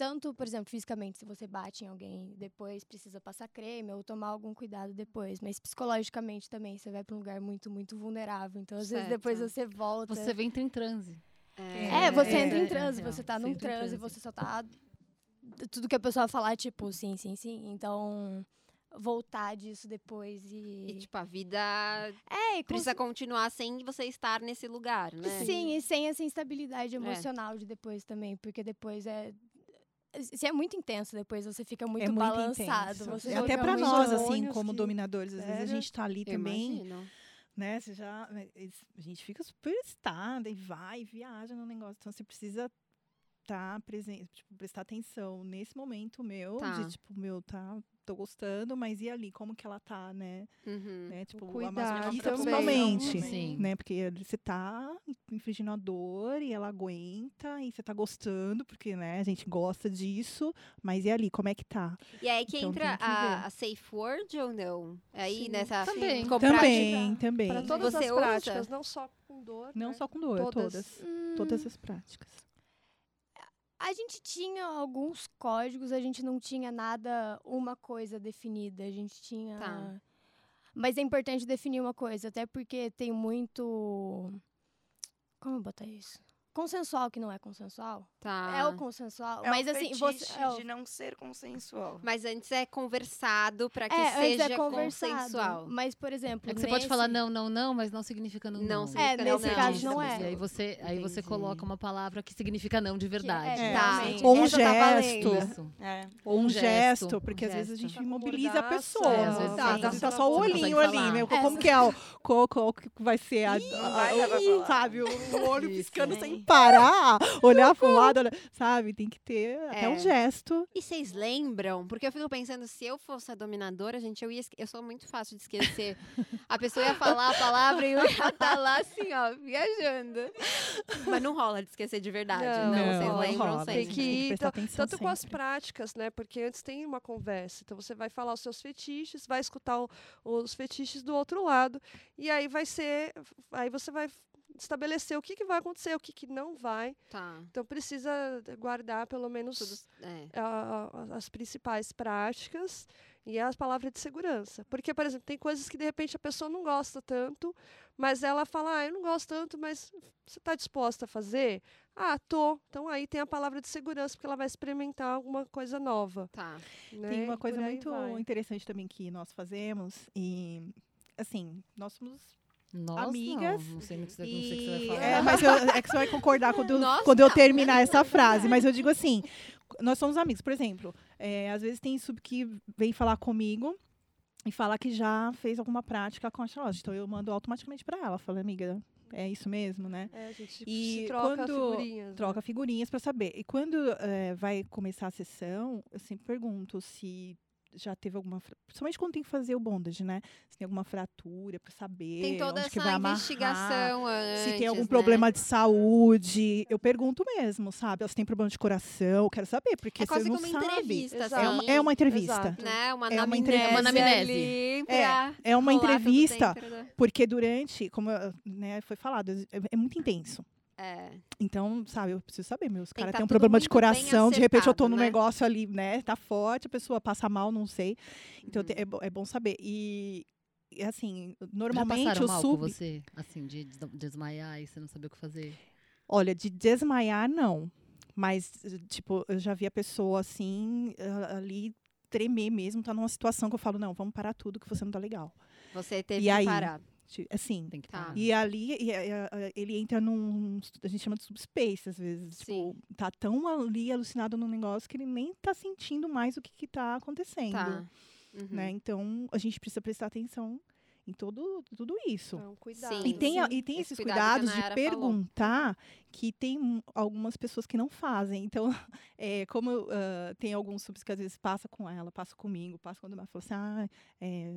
Tanto, por exemplo, fisicamente, se você bate em alguém, depois precisa passar creme ou tomar algum cuidado depois, mas psicologicamente também, você vai pra um lugar muito, muito vulnerável. Então, às vezes depois Certo. você volta. Você entra em transe. É, você É, entra em é, transe, é, você tá você num transe, transe. você só tá. Tudo que a pessoa falar, tipo, sim, sim, sim. Então, voltar disso depois e. E, tipo, a vida é, precisa continuar sem você estar nesse lugar, né? Sim, e sem essa instabilidade emocional de depois também, porque depois é. Se é muito intenso depois, você fica muito, é muito balançado. intenso. Você E fica até pra muito- nós, assim, como que- dominadores, às vezes a gente tá ali também, imagino. né? Você já. A gente fica super estada e vai, viaja no negócio. Então você precisa estar presente, tipo, prestar atenção nesse momento meu, Tá. de tipo, meu, tá, tô gostando, mas e ali, como que ela tá, né? Uhum. né? Tipo, a cuidado masoquista também. principalmente. Sim. Né? Porque você tá infligindo a dor e ela aguenta e você tá gostando, porque né, a gente gosta disso, mas e ali, como é que tá? E aí que Então, entra que a, a safe word ou não? Aí Sim. nessa Também. Também, também. Para todas Você as usa? práticas, não só com dor. Não né? só com dor, Todas. todas. Hum, Todas as práticas. A gente tinha alguns códigos, a gente não tinha nada, uma coisa definida. A gente tinha. Tá. Mas é importante definir uma coisa, até porque tem muito. Como eu botar isso? Consensual que não é consensual. Tá. É o consensual. É mas um assim, você. É, o- de não ser consensual. Mas antes é conversado pra que é, antes seja é conversado. consensual. Mas, por exemplo. É que você pode falar nesse- não, não, não, mas não significa não, Não não. significa É, nesse não. caso não é. E aí você, aí você coloca uma palavra que significa não de verdade. é, Tá. Ou um essa tá gesto. É. Ou um Um gesto, porque um às vezes a gente Tá imobiliza a pessoa. é, às vezes tá, tá, tá não só o olhinho ali, meu. É, Como que é o qual, vai ser a, sabe, o olho piscando sem parar, olhar pro lado, olhar- sabe? Tem que ter até É. um gesto. E vocês lembram? Porque eu fico pensando, se eu fosse a dominadora, gente, eu ia. Eu sou muito fácil de esquecer. a pessoa ia falar a palavra e eu ia estar lá assim, ó, viajando. Mas não rola de esquecer de verdade. Não, Não, vocês não lembram rola. sempre. Tem que Tem que ir, tanto com as práticas, né? Porque antes tem uma conversa. Então você vai falar os seus fetiches, vai escutar o- os fetiches do outro lado. E aí vai ser. Aí você vai estabelecer o que, que vai acontecer, o que, que não vai. Tá. Então precisa guardar pelo menos Tudo. É. a- a- as principais práticas e as palavras de segurança. Porque, por exemplo, tem coisas que de repente a pessoa não gosta tanto, mas ela fala, ah, eu não gosto tanto, mas você está disposta a fazer? Ah, tô. Então aí tem a palavra de segurança, porque ela vai experimentar alguma coisa nova. Tá. né? Tem uma E coisa muito vai. interessante também que nós fazemos e assim, nós somos Nós Amigas Não, não sei, não sei, não sei o que você vai E- falar. é, mas eu- é que você vai concordar quando, Nossa, quando eu não. terminar essa frase. Mas eu digo assim, nós somos amigos. Por exemplo, é, às vezes tem sub que vem falar comigo e fala que já fez alguma prática com a Charlotte. Então eu mando automaticamente para ela. Falo, amiga, é isso mesmo, né? É, a gente E se troca quando figurinhas. né? Troca figurinhas para saber. E quando eh, vai começar a sessão, eu sempre pergunto se já teve alguma, principalmente quando tem que fazer o bondage, né? Se tem alguma fratura para saber Tem toda onde que vai amarrar. investigação antes, Se tem algum né? problema de saúde, eu pergunto mesmo, sabe? Elas têm problema de coração, eu quero saber, porque É você não sabe. entrevista, Exato. assim. É uma, é uma entrevista. Exato. Né? Uma É uma anamnese entre- uma anamnese. ali É, pra É uma entrevista, porque durante, como né, foi falado, é, é muito intenso. É. Então, sabe, eu preciso saber, meus caras tá têm um tudo problema de coração, de repente eu tô num né? negócio ali, né, tá forte, a pessoa passa mal, não sei. Então Uhum. é, é bom saber. E, assim, Já normalmente passaram o mal sub, com você? Assim, de des- desmaiar e você não saber o que fazer? olha, de desmaiar não, mas tipo, eu já vi a pessoa assim, ali tremer mesmo, tá numa situação que eu falo, não, vamos parar tudo que você não tá legal. Você teve E que aí? parar. Assim, Tem que Tá. E ali e, e, ele entra num. A gente chama de subspace, às vezes. Sim. Tipo, tá tão ali alucinado num negócio que ele nem tá sentindo mais o que, que tá acontecendo. Tá. Uhum. Né? Então a gente precisa prestar atenção em todo, tudo isso. Então, cuidado. Sim. E tem, Sim. e tem Esse esses cuidado cuidados de Nayara falou. perguntar que tem um- algumas pessoas que não fazem. Então, é, como ah, tem alguns subs que às vezes passa com ela, passa comigo, passa quando ela fala assim, ah, é,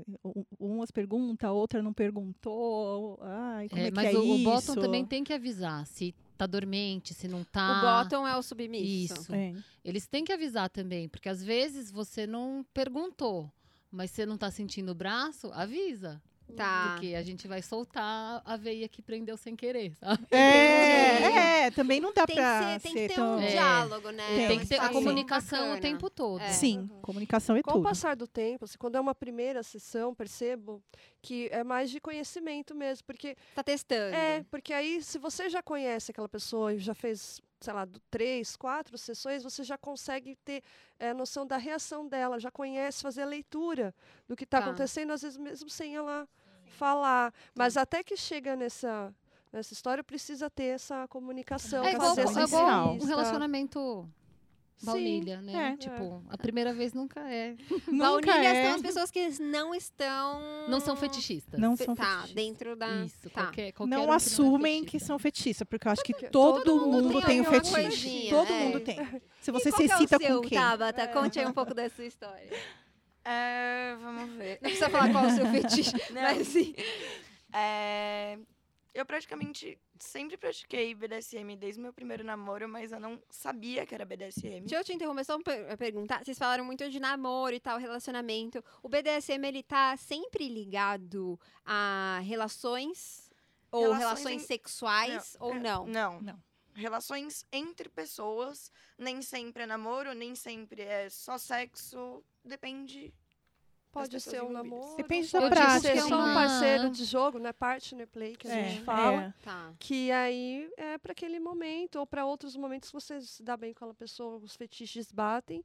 umas perguntam, a outra não perguntou, ai, como é, É, que mas é o, o isso? bottom também tem que avisar. Se tá dormente, se não tá. O bottom é o submisso. Isso. É. Eles têm que avisar também, porque às vezes você não perguntou, mas você não tá sentindo o braço, avisa. Tá. Porque a gente vai soltar a veia que prendeu sem querer, sabe? É, é, também não dá Tem pra que, ser, tem que ter tão... um É. diálogo, né? Tem Tem que ter a comunicação bacana. o tempo todo. É. Sim, comunicação é Com o tudo. passar do tempo, assim, quando é uma primeira sessão, percebo que é mais de conhecimento mesmo, porque Tá testando. é, porque aí se você já conhece aquela pessoa e já fez, sei lá, do- três, quatro sessões, você já consegue ter é, noção da reação dela, já conhece fazer a leitura do que está Tá. acontecendo, às vezes mesmo sem ela falar. Mas até que chega nessa nessa história precisa ter essa comunicação, É igual, essa é igual um relacionamento Sim. baunilha, né? É. Tipo, a primeira vez nunca é. Nunca Baunilhas é. são as pessoas que não estão. Não são fetichistas. Não Fe- são Tá, fetichistas. dentro da. Isso, tá. qualquer, qualquer um Não que é assumem que fetichista. são fetichistas, porque eu acho que todo, todo mundo mundo tem tem um fetiche. coisinha, Todo é. mundo tem. Se você se que é o excita seu, com quem? Tabata? Conte aí um pouco da sua história. É, vamos ver. Não precisa falar qual é o seu fetiche, Não. mas sim. É, eu praticamente sempre pratiquei BDSM desde o meu primeiro namoro, mas eu não sabia que era BDSM. Deixa eu te interromper só pra perguntar. Vocês falaram muito de namoro e tal, relacionamento. O BDSM, ele tá sempre ligado a relações? Ou Relações relações em- sexuais, ou é, não? Não. Não. Relações entre pessoas, nem sempre é namoro, nem sempre é só sexo, depende. Pode ser um envolvidas. namoro. Depende pode da prática, ser assim. só um uma- parceiro de jogo, né? Partner play que a É, gente fala. é. Tá. Que aí é para aquele momento ou para outros momentos que você se dá bem com aquela pessoa, os fetiches batem.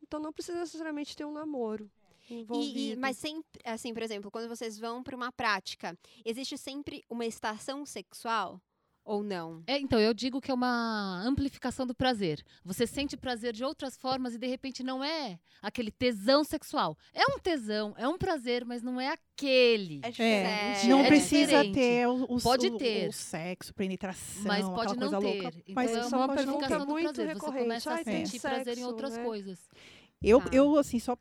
Então não precisa necessariamente ter um namoro envolvido. E, e- mas sempre, assim, por exemplo, quando vocês vão para uma prática, existe sempre uma estação sexual? Ou não? É, então, eu digo que é uma amplificação do prazer. Você sente prazer de outras formas e de repente não é aquele tesão sexual. É um tesão, é um prazer, mas não é aquele. É É, diferente. não É precisa diferente. ter o, o, Pode o- ter. o sexo, penetração, Mas pode aquela não coisa ter. louca. Então Mas é é uma amplificação do muito prazer. Você recorrente. começa a Ai, sentir prazer em outras né? coisas. Eu, Tá. eu, assim, só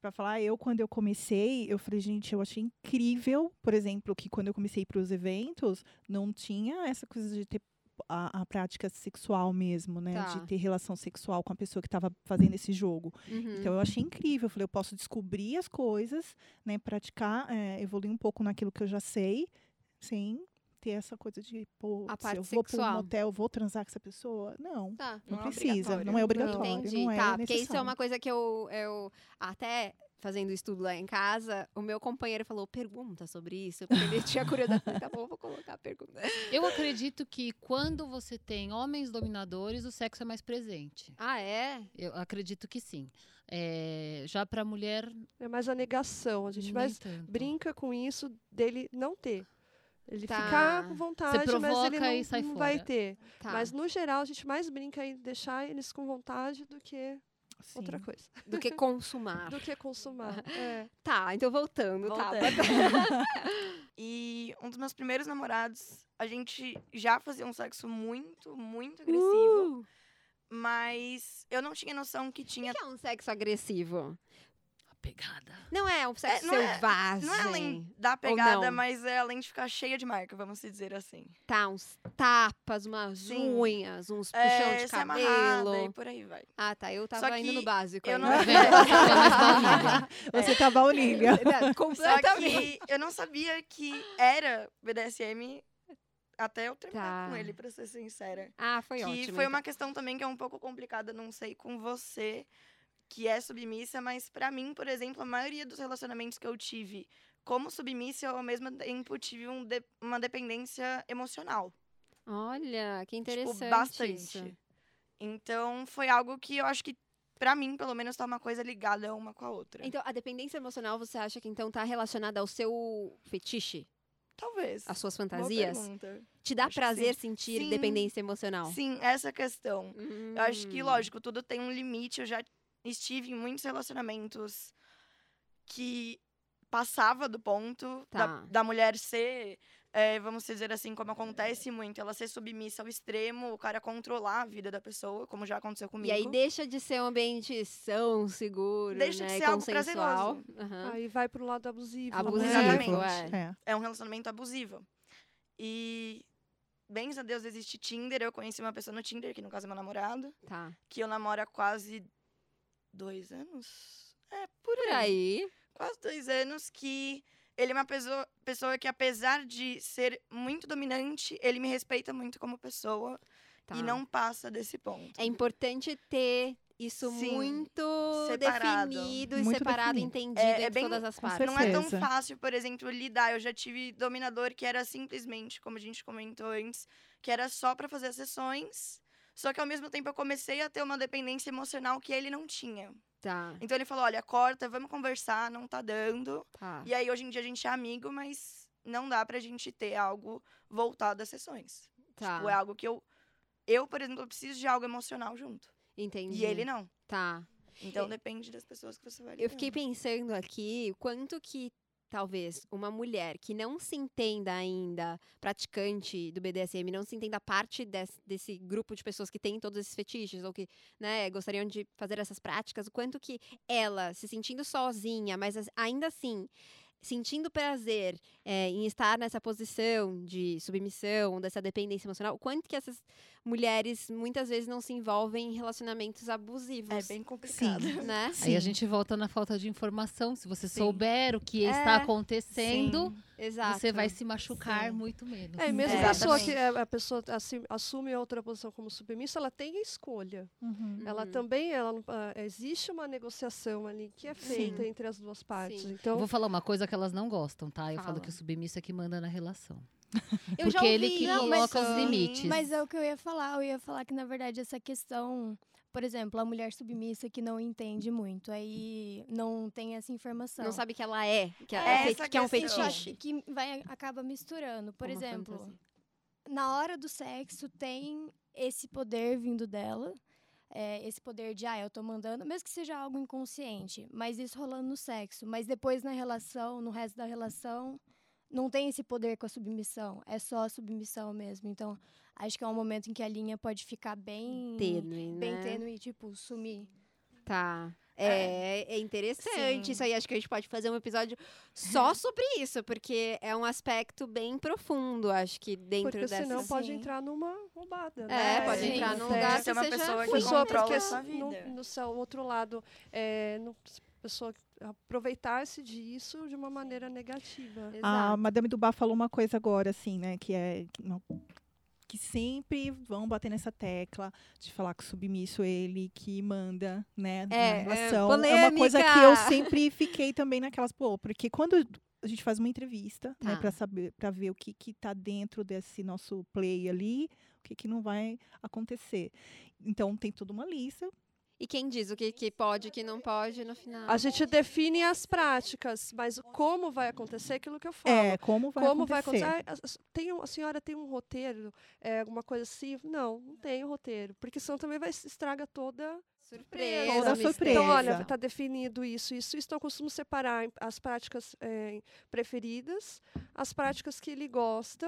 pra falar, eu, quando eu comecei, eu falei, gente, eu achei incrível, por exemplo, que quando eu comecei para os eventos, não tinha essa coisa de ter a, a prática sexual mesmo, né? Tá. De ter relação sexual com a pessoa que estava fazendo esse jogo. Uhum. Então, eu achei incrível. Eu falei, eu posso descobrir as coisas, né? Praticar, é, evoluir um pouco naquilo que eu já sei, sem ter essa coisa de, pô, A se parte eu vou para sexual. um motel, vou transar com essa pessoa. Não, Tá. não, Não é precisa. obrigatório. Não é obrigatório. Entendi, não é tá. Porque isso é necessário. uma coisa que eu, eu até fazendo estudo lá em casa, o meu companheiro falou, pergunta sobre isso, porque ele tinha curiosidade. Tá bom, vou colocar a pergunta. Eu acredito que quando você tem homens dominadores, o sexo é mais presente. Ah, é? Eu acredito que sim. É, já para mulher, É mais a negação. A gente mais tanto. brinca com isso dele não ter. Ele Tá. ficar com vontade, mas ele provoca não, e sai não vai ter. Tá. Mas no geral a gente mais brinca em deixar eles com vontade do que Sim. outra coisa. Do que consumar. Do que consumar. É. Tá, então voltando, tá. Voltando. E um dos meus primeiros namorados, a gente já fazia um sexo muito, muito agressivo. Uh, Mas eu não tinha noção que o tinha. que é um sexo agressivo? a pegada. Não é um sexo não é- selvagem. Não é além da pegada, não? mas é além de ficar cheia de marca, vamos dizer assim. Tá, uns tapas, umas Sim. unhas, uns puxão É, de ser amarrada cabelo. e por aí vai. Ah, tá. Eu tava Só indo no que básico. eu não-? Você é tá baunilha. Não, Só Completamente. que eu não sabia que era BDSM até eu terminar Tá. com ele, pra ser sincera. Ah, foi que ótimo. foi então. uma questão também que é um pouco complicada, não sei com você, que é submissa, mas pra mim, por exemplo, a maioria dos relacionamentos que eu tive como submissa, eu ao mesmo tempo tive um de- uma dependência emocional. Olha, que interessante. tipo, bastante. isso. Então, foi algo que eu acho que pra mim, pelo menos, tá uma coisa ligada uma com a outra. Então, a dependência emocional, você acha que então tá relacionada ao seu fetiche? Talvez. Às suas fantasias? Te dá Acho prazer sentir Sim. dependência emocional? Sim, essa questão. Eu acho que, Hum. lógico, tudo tem um limite. Eu já estive em muitos relacionamentos que passava do ponto da, Tá. da mulher ser, é, vamos dizer assim, como acontece muito, ela ser submissa ao extremo, o cara controlar a vida da pessoa, como já aconteceu comigo. E aí deixa de ser um ambiente são, seguro, Deixa né? de ser algo prazeroso. Aham. Aí vai pro lado abusivo. né? Abusivo, Exatamente. é. É. É um relacionamento abusivo. E bens a Deus existe Tinder. Eu conheci uma pessoa no Tinder, que no caso é meu namorado, Tá. que eu namoro há quase dois anos. É, por Por aí. aí. Quase dois anos que ele é uma pessoa, pessoa que, apesar de ser muito dominante, ele me respeita muito como pessoa Tá. e não passa desse ponto. É importante ter isso Sim, muito separado. definido e Muito separado, definido. entendido É- é bem- todas as partes. Não é tão fácil, por exemplo, lidar. Eu já tive dominador que era simplesmente, como a gente comentou antes, que era só pra fazer as sessões. Só que ao mesmo tempo eu comecei a ter uma dependência emocional que ele não tinha. Tá, Então ele falou: olha, corta, vamos conversar, não tá dando. tá. E aí hoje em dia a gente é amigo, mas não dá pra gente ter algo voltado às sessões. tá. Tipo, é algo que eu. Eu, por exemplo, preciso de algo emocional junto. Entendi. E ele não. Tá. Então depende das pessoas que você vai Eu fiquei lidando. pensando aqui quanto que talvez uma mulher que não se entenda ainda praticante do BDSM, não se entenda parte desse, desse grupo de pessoas que têm todos esses fetiches ou que né, gostariam de fazer essas práticas, o quanto que ela, se sentindo sozinha, mas as- ainda assim sentindo prazer é, em estar nessa posição de submissão, dessa dependência emocional, o quanto que essas mulheres muitas vezes não se envolvem em relacionamentos abusivos. É bem complicado. né? Aí a Sim. gente volta na falta de informação. Se você Sim. souber o que É, está acontecendo, Exato. você vai se machucar Sim. muito menos. É, e mesmo É, a pessoa que exatamente. a pessoa assume outra posição como submissa, ela tem a escolha. Uhum. Ela Uhum. também, ela, não- ah, existe uma negociação ali que é feita entre as duas partes. Sim. Eu Então, vou falar uma coisa que elas não gostam, tá? Eu falo Fala. que o submisso é que manda na relação. Eu já Porque ele ouvi que isso. coloca os Sim. limites. Mas é o que eu ia falar. Eu ia falar que, na verdade, essa questão, por exemplo, a mulher submissa que não entende muito, aí não tem essa informação. Não sabe que ela é, que é, É, que é um fetiche. que vai, acaba misturando. Por Uma exemplo, fantasia. na hora do sexo tem esse poder vindo dela. é, esse poder de, ah, eu tô mandando, mesmo que seja algo inconsciente, mas isso rolando no sexo. Mas depois na relação, no resto da relação, não tem esse poder com a submissão. É só a submissão mesmo. Então, acho que é um momento em que a linha pode ficar bem Tênue, bem né? tênue e, tipo, sumir. Tá. É, é interessante. Sim. Isso aí, acho que a gente pode fazer um episódio só sobre isso, porque é um aspecto bem profundo, acho que dentro porque dessa. senão pode Sim. entrar numa roubada. É, né? pode Sim, entrar num lugar Você que é uma seja pessoa que controla a sua no, vida. no seu outro lado, é, no, pessoa aproveitar-se disso de uma maneira negativa. A Exato. Madame Dubá falou uma coisa agora, assim, né? Que é que não- que sempre vão bater nessa tecla de falar que o submisso é ele que manda, né? É, na é, relação. É, uma coisa que eu sempre fiquei também naquelas, pô, porque quando a gente faz uma entrevista, né, Tá. para saber, para ver o que que tá dentro desse nosso play ali, o que que não vai acontecer. Então tem toda uma lista. E quem diz o que, que pode e o que não pode no final? A gente define as práticas, mas como vai acontecer, é aquilo que eu falo. É, como vai como acontecer. vai acontecer? Ah, tem a senhora tem um roteiro, é, alguma coisa assim? Não, não tem roteiro, porque senão também vai estraga toda Surpresa. Toda surpresa. Então, olha, está definido isso, isso, isso. Então, eu costumo separar as práticas eh, preferidas, as práticas que ele gosta,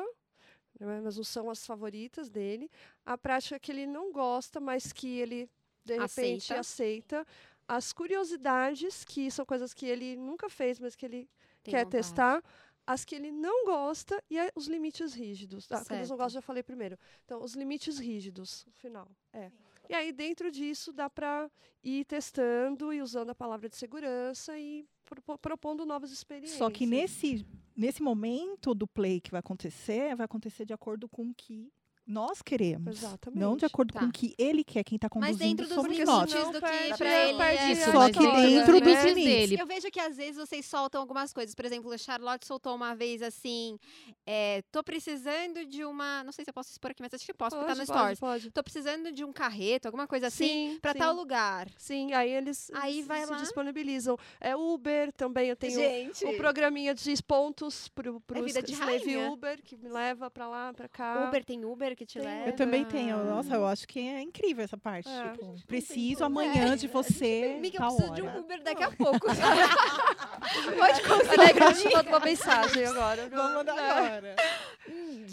né, mas não são as favoritas dele, a prática que ele não gosta, mas que ele, de repente, Aceita. aceita. As curiosidades, que são coisas que ele nunca fez, mas que ele Tem quer vontade. testar. As que ele não gosta e a- os limites rígidos. Ah, que eles não gostam, já falei primeiro. Então, os limites rígidos, no final. É. E aí, dentro disso, dá para ir testando e usando a palavra de segurança e propo- propondo novas experiências. Só que nesse, nesse momento do play que vai acontecer, vai acontecer de acordo com o que nós queremos. Exatamente. Não de acordo Tá. com o que ele quer, quem está Mas conduzindo dentro dos somos limites nós. Do que perde ele é... Só Só que dentro né? dos limites limites. dele. Eu vejo que às vezes vocês soltam algumas coisas. Por exemplo, a Charlotte soltou uma vez assim: é, tô precisando de uma. Não sei se eu posso expor aqui, mas acho que posso, porque tá no pode, Stories. pode. Tô precisando de um carreto, alguma coisa assim, sim. tal lugar. Sim, aí eles Aí eles vai se lá. disponibilizam. É Uber também, eu tenho Gente. o programinha de pontos pro, pro É vida de rainha. Uber, que me leva para lá, para cá. Uber tem Uber que te leva. Eu também tenho. Nossa, eu acho que é incrível essa parte. É. Tipo, preciso amanhã de você. Miga, eu preciso de hora. um Uber daqui a pouco. Pode conseguir. Alegra, eu te mando uma mensagem agora. Vamos mandar É. agora.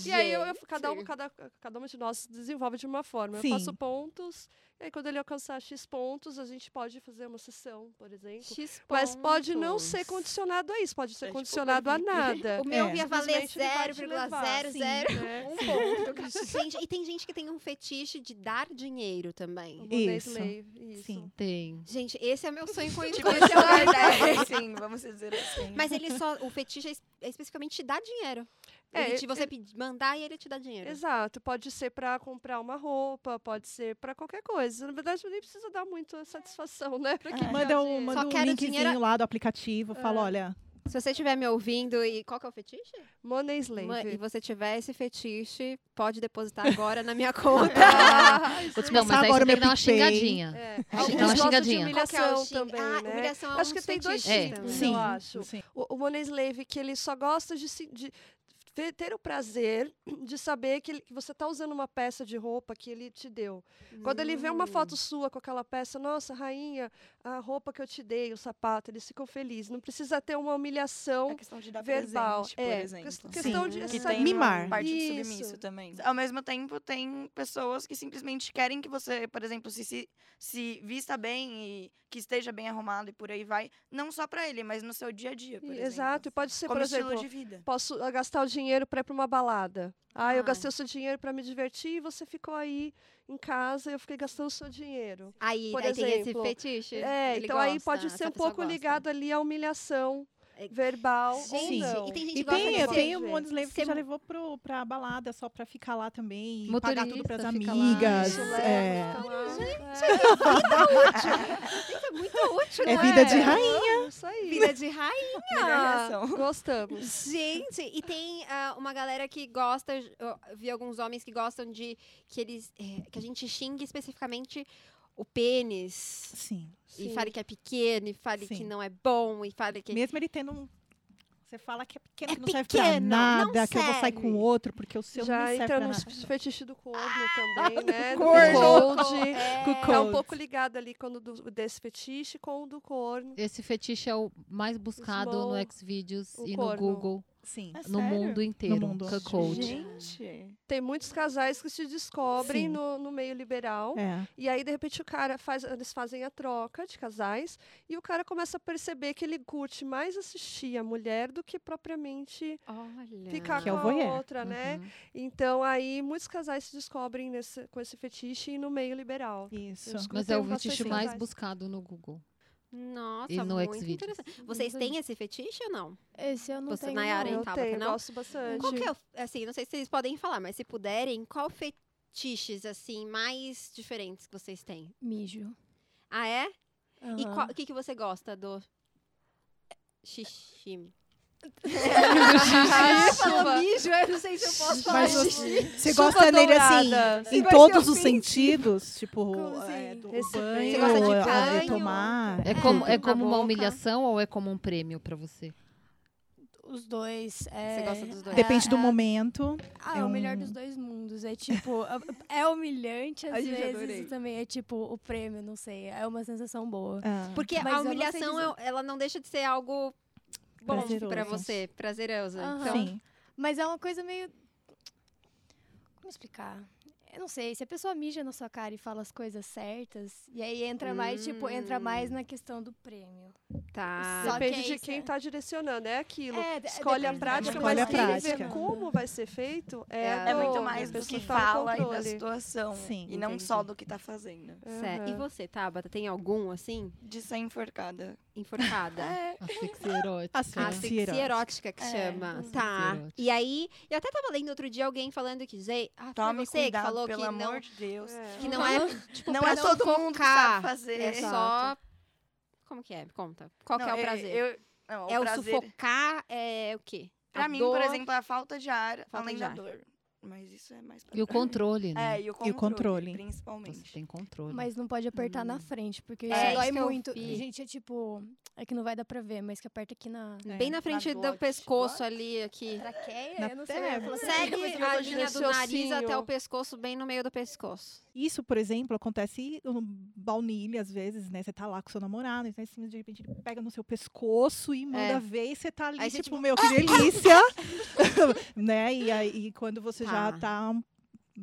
E aí eu, eu- cada, um, cada, cada uma de nós desenvolve de uma forma. Sim. Eu faço pontos E aí, quando ele alcançar X pontos, a gente pode fazer uma sessão, por exemplo. X Mas pode não ser condicionado a isso, pode ser É tipo condicionado a Covid. nada. O meu É. ia valer Simplesmente ele vai te levar, 0,00 sim, né? um ponto. gente, e tem gente que tem um fetiche de dar dinheiro também. O Isso. Slave, isso. Sim. Tem. Gente, esse é meu sonho com isso. Tipo, esse é o sim, vamos dizer assim. Mas ele só. O fetiche é es- é especificamente te dar dinheiro. É, Ele te- você ele- mandar e ele te dá dinheiro. Exato, pode ser para comprar uma roupa, pode ser para qualquer coisa. Na verdade, nem precisa dar muita satisfação, né? Pra quem Manda um, manda um quero linkzinho dinheiro- lá do aplicativo, fala, É. olha, Se você estiver me ouvindo e. Qual que é o fetiche? Money Slave. E você tiver esse fetiche, pode depositar agora na minha conta. Ah, vou te Não, mas agora você o tem meu que dar uma xingadinha. É. Dá uma xingadinha. Que é humilhação xing- também, Ah, né? humilhação é Acho um que tem dois fetiche tipos. Sim, eu acho. sim. O, o Money Slave, que ele só gosta de, se- de fe- ter o prazer de saber que, ele- que você está usando uma peça de roupa que ele te deu. Quando ele vê uma Hum. foto sua com aquela peça, nossa, rainha, a roupa que eu te dei, o sapato, eles ficam felizes. Não precisa ter uma É humilhação questão de dar verbal. presente, por é, exemplo. ques- questão Sim. de Que essa- tem mimar. uma parte de Isso. submisso também. Ao mesmo tempo, tem pessoas que simplesmente querem que você, por exemplo, se, se, se vista bem e que esteja bem arrumado e por aí vai. Não só pra ele, mas no seu dia a dia, por E- exemplo. Exato, e pode ser, Como por estilo exemplo, de vida. posso ah, gastar o dinheiro para ir para uma balada. Ah, eu Ai. gastei o seu dinheiro para me divertir e você ficou aí em casa e eu fiquei gastando o seu dinheiro. Aí, por aí tem esse exemplo, fetiche. É, então aí gosta, pode essa ser um pouco gosta. ligado ali à humilhação verbal Gente, ou Sim. não. e tem gente E que gosta tem, tenho um gente. monte de slave que já levou pro, pra balada só pra ficar lá também e Motorista pagar tudo pras lá. amigas. Isso, é. leva, fica lá. Isso é muito útil, É né? vida de rainha. Isso aí. Vida de rainha. Gostamos. Gente, e tem ah, uma galera que gosta, eu vi alguns homens que gostam de que eles eh, que a gente xingue especificamente o pênis Sim. e Sim. fale que é pequeno e fale que Sim. não é bom e fale que Mesmo ele tendo um. Você fala que é pequeno, É que não serve pra pequeno, não nada, que eu vou sair com outro, porque o seu não Já me serve entra pra no fetiche do corno também, né? Do corno. cold. é, Com Tá um cold. pouco ligado ali quando do, desse fetiche com o do corno. Esse fetiche é o mais buscado no Small, Xvideos o e no corno. Google, Sim. É no sério? mundo inteiro. mundo. Cuckold. Gente. Tem muitos casais que se descobrem no, no meio liberal. É. E aí, de repente, o cara faz. Eles fazem a troca de casais e o cara começa a perceber que ele curte mais assistir a mulher do que propriamente olha. ficar Que é com a outra, né? Uhum. Então aí muitos casais se descobrem nesse, com esse fetiche no meio liberal. Isso. Mas é o fetiche mais casais. buscado no Google. Nossa, E no muito Xvideos. interessante. Vocês têm esse fetiche ou não? Esse eu não Você, tenho. Nayara, não. Eu tenho, não? gosto bastante. Qual que é, o- assim, não sei se vocês podem falar, mas se puderem, qual fetiches, assim, mais diferentes que vocês têm? Mijo. Ah, é? E Aham. qual- o que, que você gosta do xixi? Chuva. mijo, eu não sei se eu posso Mas falar você, você Chuva gosta nele assim, em todos os sentidos? Tipo, é, assim? do banho, Você gosta de a- a banho? tomar. É como, é como uma humilhação ou é como um prêmio pra você? Os dois. É, gosta dos dois? Depende do é- momento. Ah, É o melhor um- dos dois mundos. É tipo, é humilhante às vezes também é tipo o prêmio, não sei. É uma sensação boa. Ah, Porque Mas a não humilhação, dizer. é- ela não deixa de ser algo bom pra você, prazeroso. Aham. Então, Sim. Mas é uma coisa meio. Como explicar? Eu não sei, se a pessoa mija na sua cara e fala as coisas certas, e aí entra mais, tipo, entra mais Hum. na questão do prêmio. tá. Só que Depende é de isso, quem está direcionando, é aquilo. É, Escolhe a da prática, mas a quem vê prática. como vai ser feito é, É, É muito mais do que tá fala e da situação. Sim, e não entendi. só do que tá fazendo. Certo. E você, Tabata, tem algum, assim, De ser enforcada. Enforcada? É. Asfixia erótica. Asfixia. Erótica. erótica que É, chama. asfixia Tá. erótica. E aí, eu até tava lendo outro dia alguém falando que, Zé, ah, foi Tome você cuidado, que falou pelo que amor não, de Deus. É. que não é, tipo, não é todo mundo que sufocar. sabe fazer. É só... Como que é? Conta. Qual que é o Não, prazer? eu- não, é o prazer, sufocar, é o quê? Pra A mim, dor- por exemplo, é a falta de ar, Falta além de da ar. dor. Mas isso é mais pra E o controle, né? É, e o E controle, o controle. Você principalmente. tem controle. Mas não pode apertar na Hum. frente, porque É, isso dói muito. vi. Gente, é tipo. É que não vai dar pra ver, mas que aperta aqui na. É. Bem na frente do pescoço ali, aqui. Traqueia? Na- Eu não sei. é, assim, Segue mas a linha do nariz até o pescoço, bem no meio do pescoço. Isso, por exemplo, acontece no baunilha, às vezes, né? Você tá lá com seu namorado, então assim, de repente ele pega no seu pescoço e manda É. ver e você tá ali, Aí você, tipo, tipo, meu, que delícia! né? E aí, quando você já Tá. tá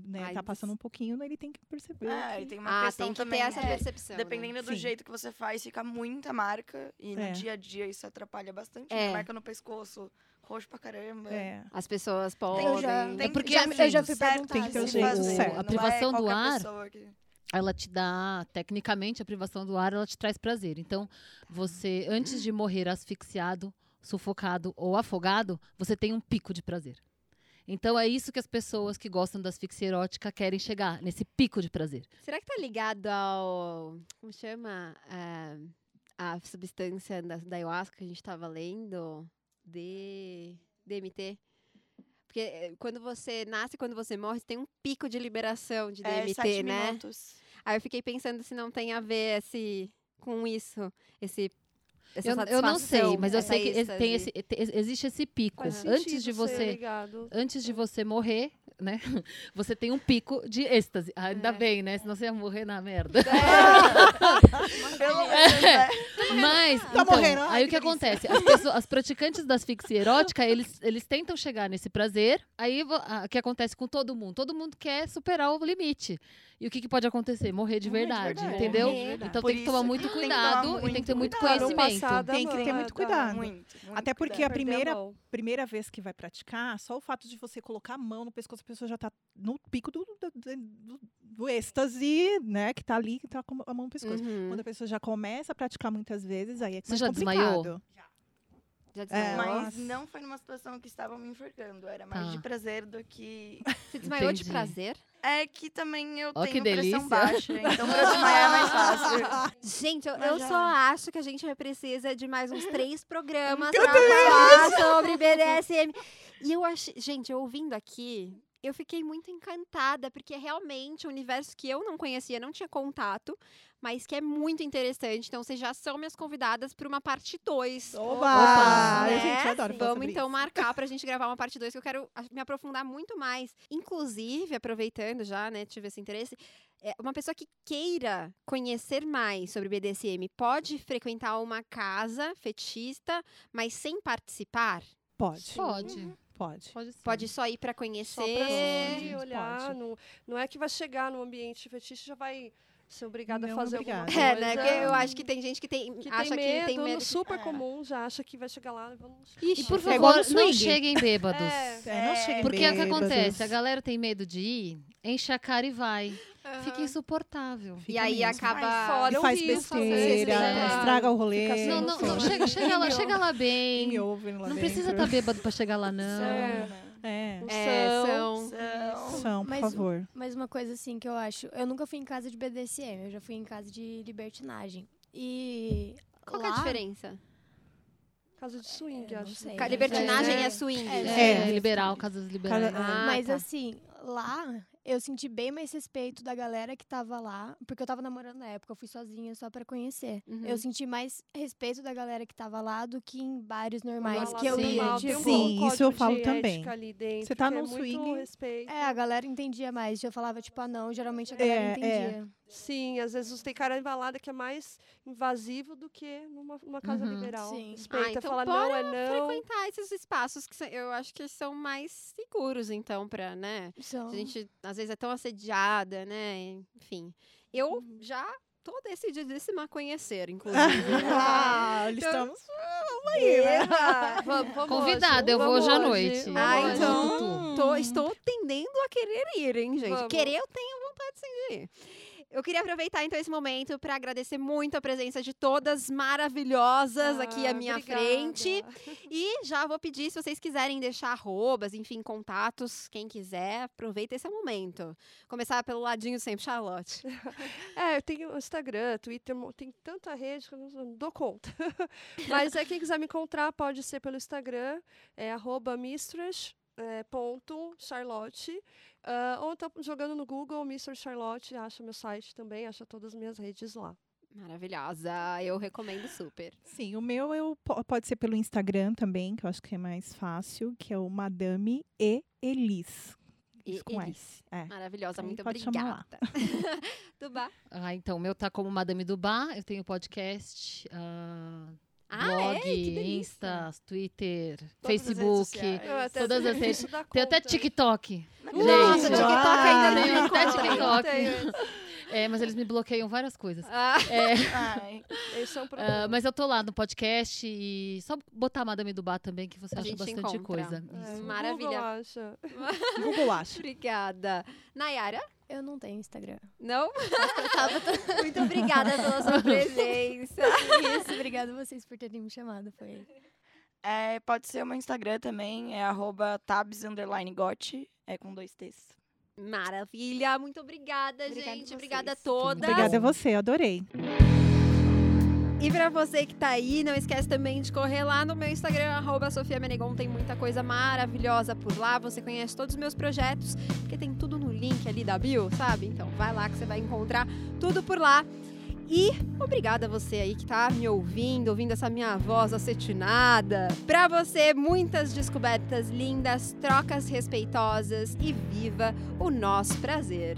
né, Ai, tá passando um pouquinho, ele tem que perceber. É, e que- tem uma Ah, questão tem que também. ter essa é, percepção. né? Dependendo do Sim. jeito que você faz, fica muita marca. E no É. dia a dia isso atrapalha bastante. É. né? Marca no pescoço, roxo pra caramba. É. As pessoas podem. Eu já- Tem É porque, que assim, eu já fui certo perguntar Tem que ter o jeito fazer, certo. não A privação é do ar- que- ela te dá, tecnicamente, a privação do ar, ela te traz prazer. Então, você, antes de morrer asfixiado, sufocado ou afogado, você tem um pico de prazer. Então, é isso que as pessoas que gostam da asfixia erótica querem chegar, nesse pico de prazer. Será que tá ligado ao. Como chama? É, a substância da, da ayahuasca que a gente tava lendo? D, DMT? Porque eh, quando você nasce e quando você morre, você tem um pico de liberação de É, DMT, sete né? minutos. Aí eu fiquei pensando se não tem a ver esse, com isso, esse. Essa Eu, eu não sei, mas eu sei que êxtase. tem esse, te- existe esse pico. Faz Antes de você antes de você morrer, né? Você tem um pico de êxtase. Ah, Ainda É. bem, né? Senão você ia morrer na merda. Pelo menos, né? Mas, Tá então, morrendo, ai, aí o que que acontece? As, pessoas, as praticantes da asfixia erótica, eles, eles tentam chegar nesse prazer. Aí o que acontece com todo mundo? Todo mundo quer superar o limite. E o que, que pode acontecer? Morrer de Morrer de verdade, verdade. entendeu? Morrer verdade. Então Por tem que tomar isso muito cuidado tomar e tem que ter muito muito cuidado. conhecimento. Passada, Tem que ter muito tá. cuidado. Muito, muito Até porque cuidado. a primeira- mão. Primeira vez que vai praticar, só o fato de você colocar a mão no pescoço, a pessoa já tá no pico do, do, do, do êxtase, né? Que tá ali, que tá com a mão no pescoço. Uhum. Quando a pessoa já começa a praticar muitas vezes, aí é Você mais já complicado. desmaiou? Já É, desmaiou? Mas Nossa. não foi numa situação que estavam me enforcando. Era mais Tá. de prazer do que. Você desmaiou de Entendi. prazer? É que também eu que tenho pressão baixa. Então pra desmaiar é mais fácil. Gente, eu, Mas eu já- só acho que a gente vai precisar de mais uns três programas pra falar sobre BDSM. E eu achei, gente, eu ouvindo aqui, eu fiquei muito encantada, porque é realmente um universo que eu não conhecia, não tinha contato, mas que é muito interessante. Então, vocês já são minhas convidadas para uma parte 2. Oba! Opa! A gente adora falar Né? Vamos então isso. marcar pra gente gravar uma parte 2 que eu quero a- me aprofundar muito mais. Inclusive, aproveitando já, né, tive esse interesse, é, uma pessoa que queira conhecer mais sobre BDSM pode frequentar uma casa fetista, mas sem participar? Pode, Pode. Pode. Pode ser. Pode só ir pra Só pra conhecer? se olhar. Não, não é que vai chegar no ambiente fetiche e já vai ser obrigada a fazer obrigada. alguma É, coisa. né? Porque eu acho que tem gente que tem, que acha tem medo, que tem medo. super É. comum, já acha que vai chegar lá e vamos... E por É favor, no não cheguem bêbados. É. É, não cheguem Porque é o que bêbados. acontece? A galera tem medo de ir, enche a cara e vai. Fica Aham. insuportável. E Fica aí mesmo. acaba. fora E faz às besteira, né? estraga o rolê. Fica Não, não, não, chega, chega lá, chega lá bem. Me ouve lá Não precisa dentro. estar bêbado pra chegar lá, não. É. É, É, São- são. São, por Mas- favor. Mas uma coisa assim que eu acho, eu nunca fui em casa de BDSM, eu já fui em casa de libertinagem. E Qual que é a lá- diferença? Casa de swing, Eu não acho. sei. Ca- É, Libertinagem é. é swing. É, É, É. liberal, casas liberais. Casa- Ah, Mas tá. assim, lá eu senti bem mais respeito da galera que tava lá, porque eu tava namorando na época, eu fui sozinha só pra conhecer. Uhum. Eu senti mais respeito da galera que tava lá do que em bares normais Lá que eu tem ia. uma- tem Tipo, um Sim, isso eu falo também. dentro, Você tá é num muito swing- respeito. É, a galera entendia mais. Eu falava, tipo, ah, não, geralmente a galera É, é. Sim, às vezes tem cara embalada que é mais invasivo do que numa, numa casa Uhum. liberal. Sim. Respeita, Ah, então fala não, é não. frequentar esses espaços que eu acho que são mais seguros, então, pra, né? São- A gente, às vezes, é tão assediada, né? Enfim. Eu Uhum. já tô decididíssima a conhecer, inclusive. Ah, Então- estamos. Vamos, vamos Convidada, hoje, eu vou hoje à noite. Ah, hoje. então, tô- estou tendendo a querer ir, hein, gente? Vamos. Querer, eu tenho vontade sim de ir. Eu queria aproveitar, então, esse momento para agradecer muito a presença de todas maravilhosas aqui à Ah, minha obrigada. frente. E já vou pedir, se vocês quiserem deixar arrobas, enfim, contatos, quem quiser, aproveita esse momento. Começar pelo ladinho sempre, Charlotte. É, eu tenho Instagram, Twitter, tem tanta rede que eu não, não dou conta. Mas é quem quiser me encontrar pode ser pelo Instagram, é arroba mistress, é, ponto Charlotte. ah, ou então jogando no Google Mistress Charlotte, acha meu site também, acha todas as minhas redes lá. Maravilhosa, eu recomendo super. Sim, o meu eu, po- pode ser pelo Instagram também, que eu acho que é mais fácil, que é o Madame e Elis. E Isso com Elis. S. É. Maravilhosa, Aí muito obrigada. Tubá. Ah, então, o meu tá como Madame do Bar, eu tenho podcast. ah, Ah, blog, é? Que delícia. Insta, Twitter, Todas as Facebook. até Todas as redes. Tem até. TikTok. Nossa, TikTok ainda não tem até. TikTok. É, mas eles me bloqueiam várias coisas. Ah, É, Ai, Esse é um problema. mas eu tô lá no podcast e só botar Madame do Bar também, que você A acha gente bastante encontra. coisa. É, maravilha. Google acha. Google acha. obrigada. Nayara? Eu não tenho Instagram. Não? Muito obrigada pela sua presença. Isso, obrigada a vocês por terem me chamado. Foi. é, pode ser o meu Instagram também, é arroba tabs underline got, é com dois T's. Maravilha, muito obrigada, Obrigada gente. a Obrigada a todas. Obrigada a você, adorei. E pra você que tá aí, não esquece também de correr lá no meu Instagram, arroba Sofia Menegon. Tem muita coisa maravilhosa por lá. Você conhece todos os meus projetos, porque tem tudo no link ali da bio, sabe? Então vai lá que você vai encontrar tudo por lá. E obrigada a você aí que tá me ouvindo, ouvindo essa minha voz acetinada. Pra você, muitas descobertas lindas, trocas respeitosas e viva o nosso prazer.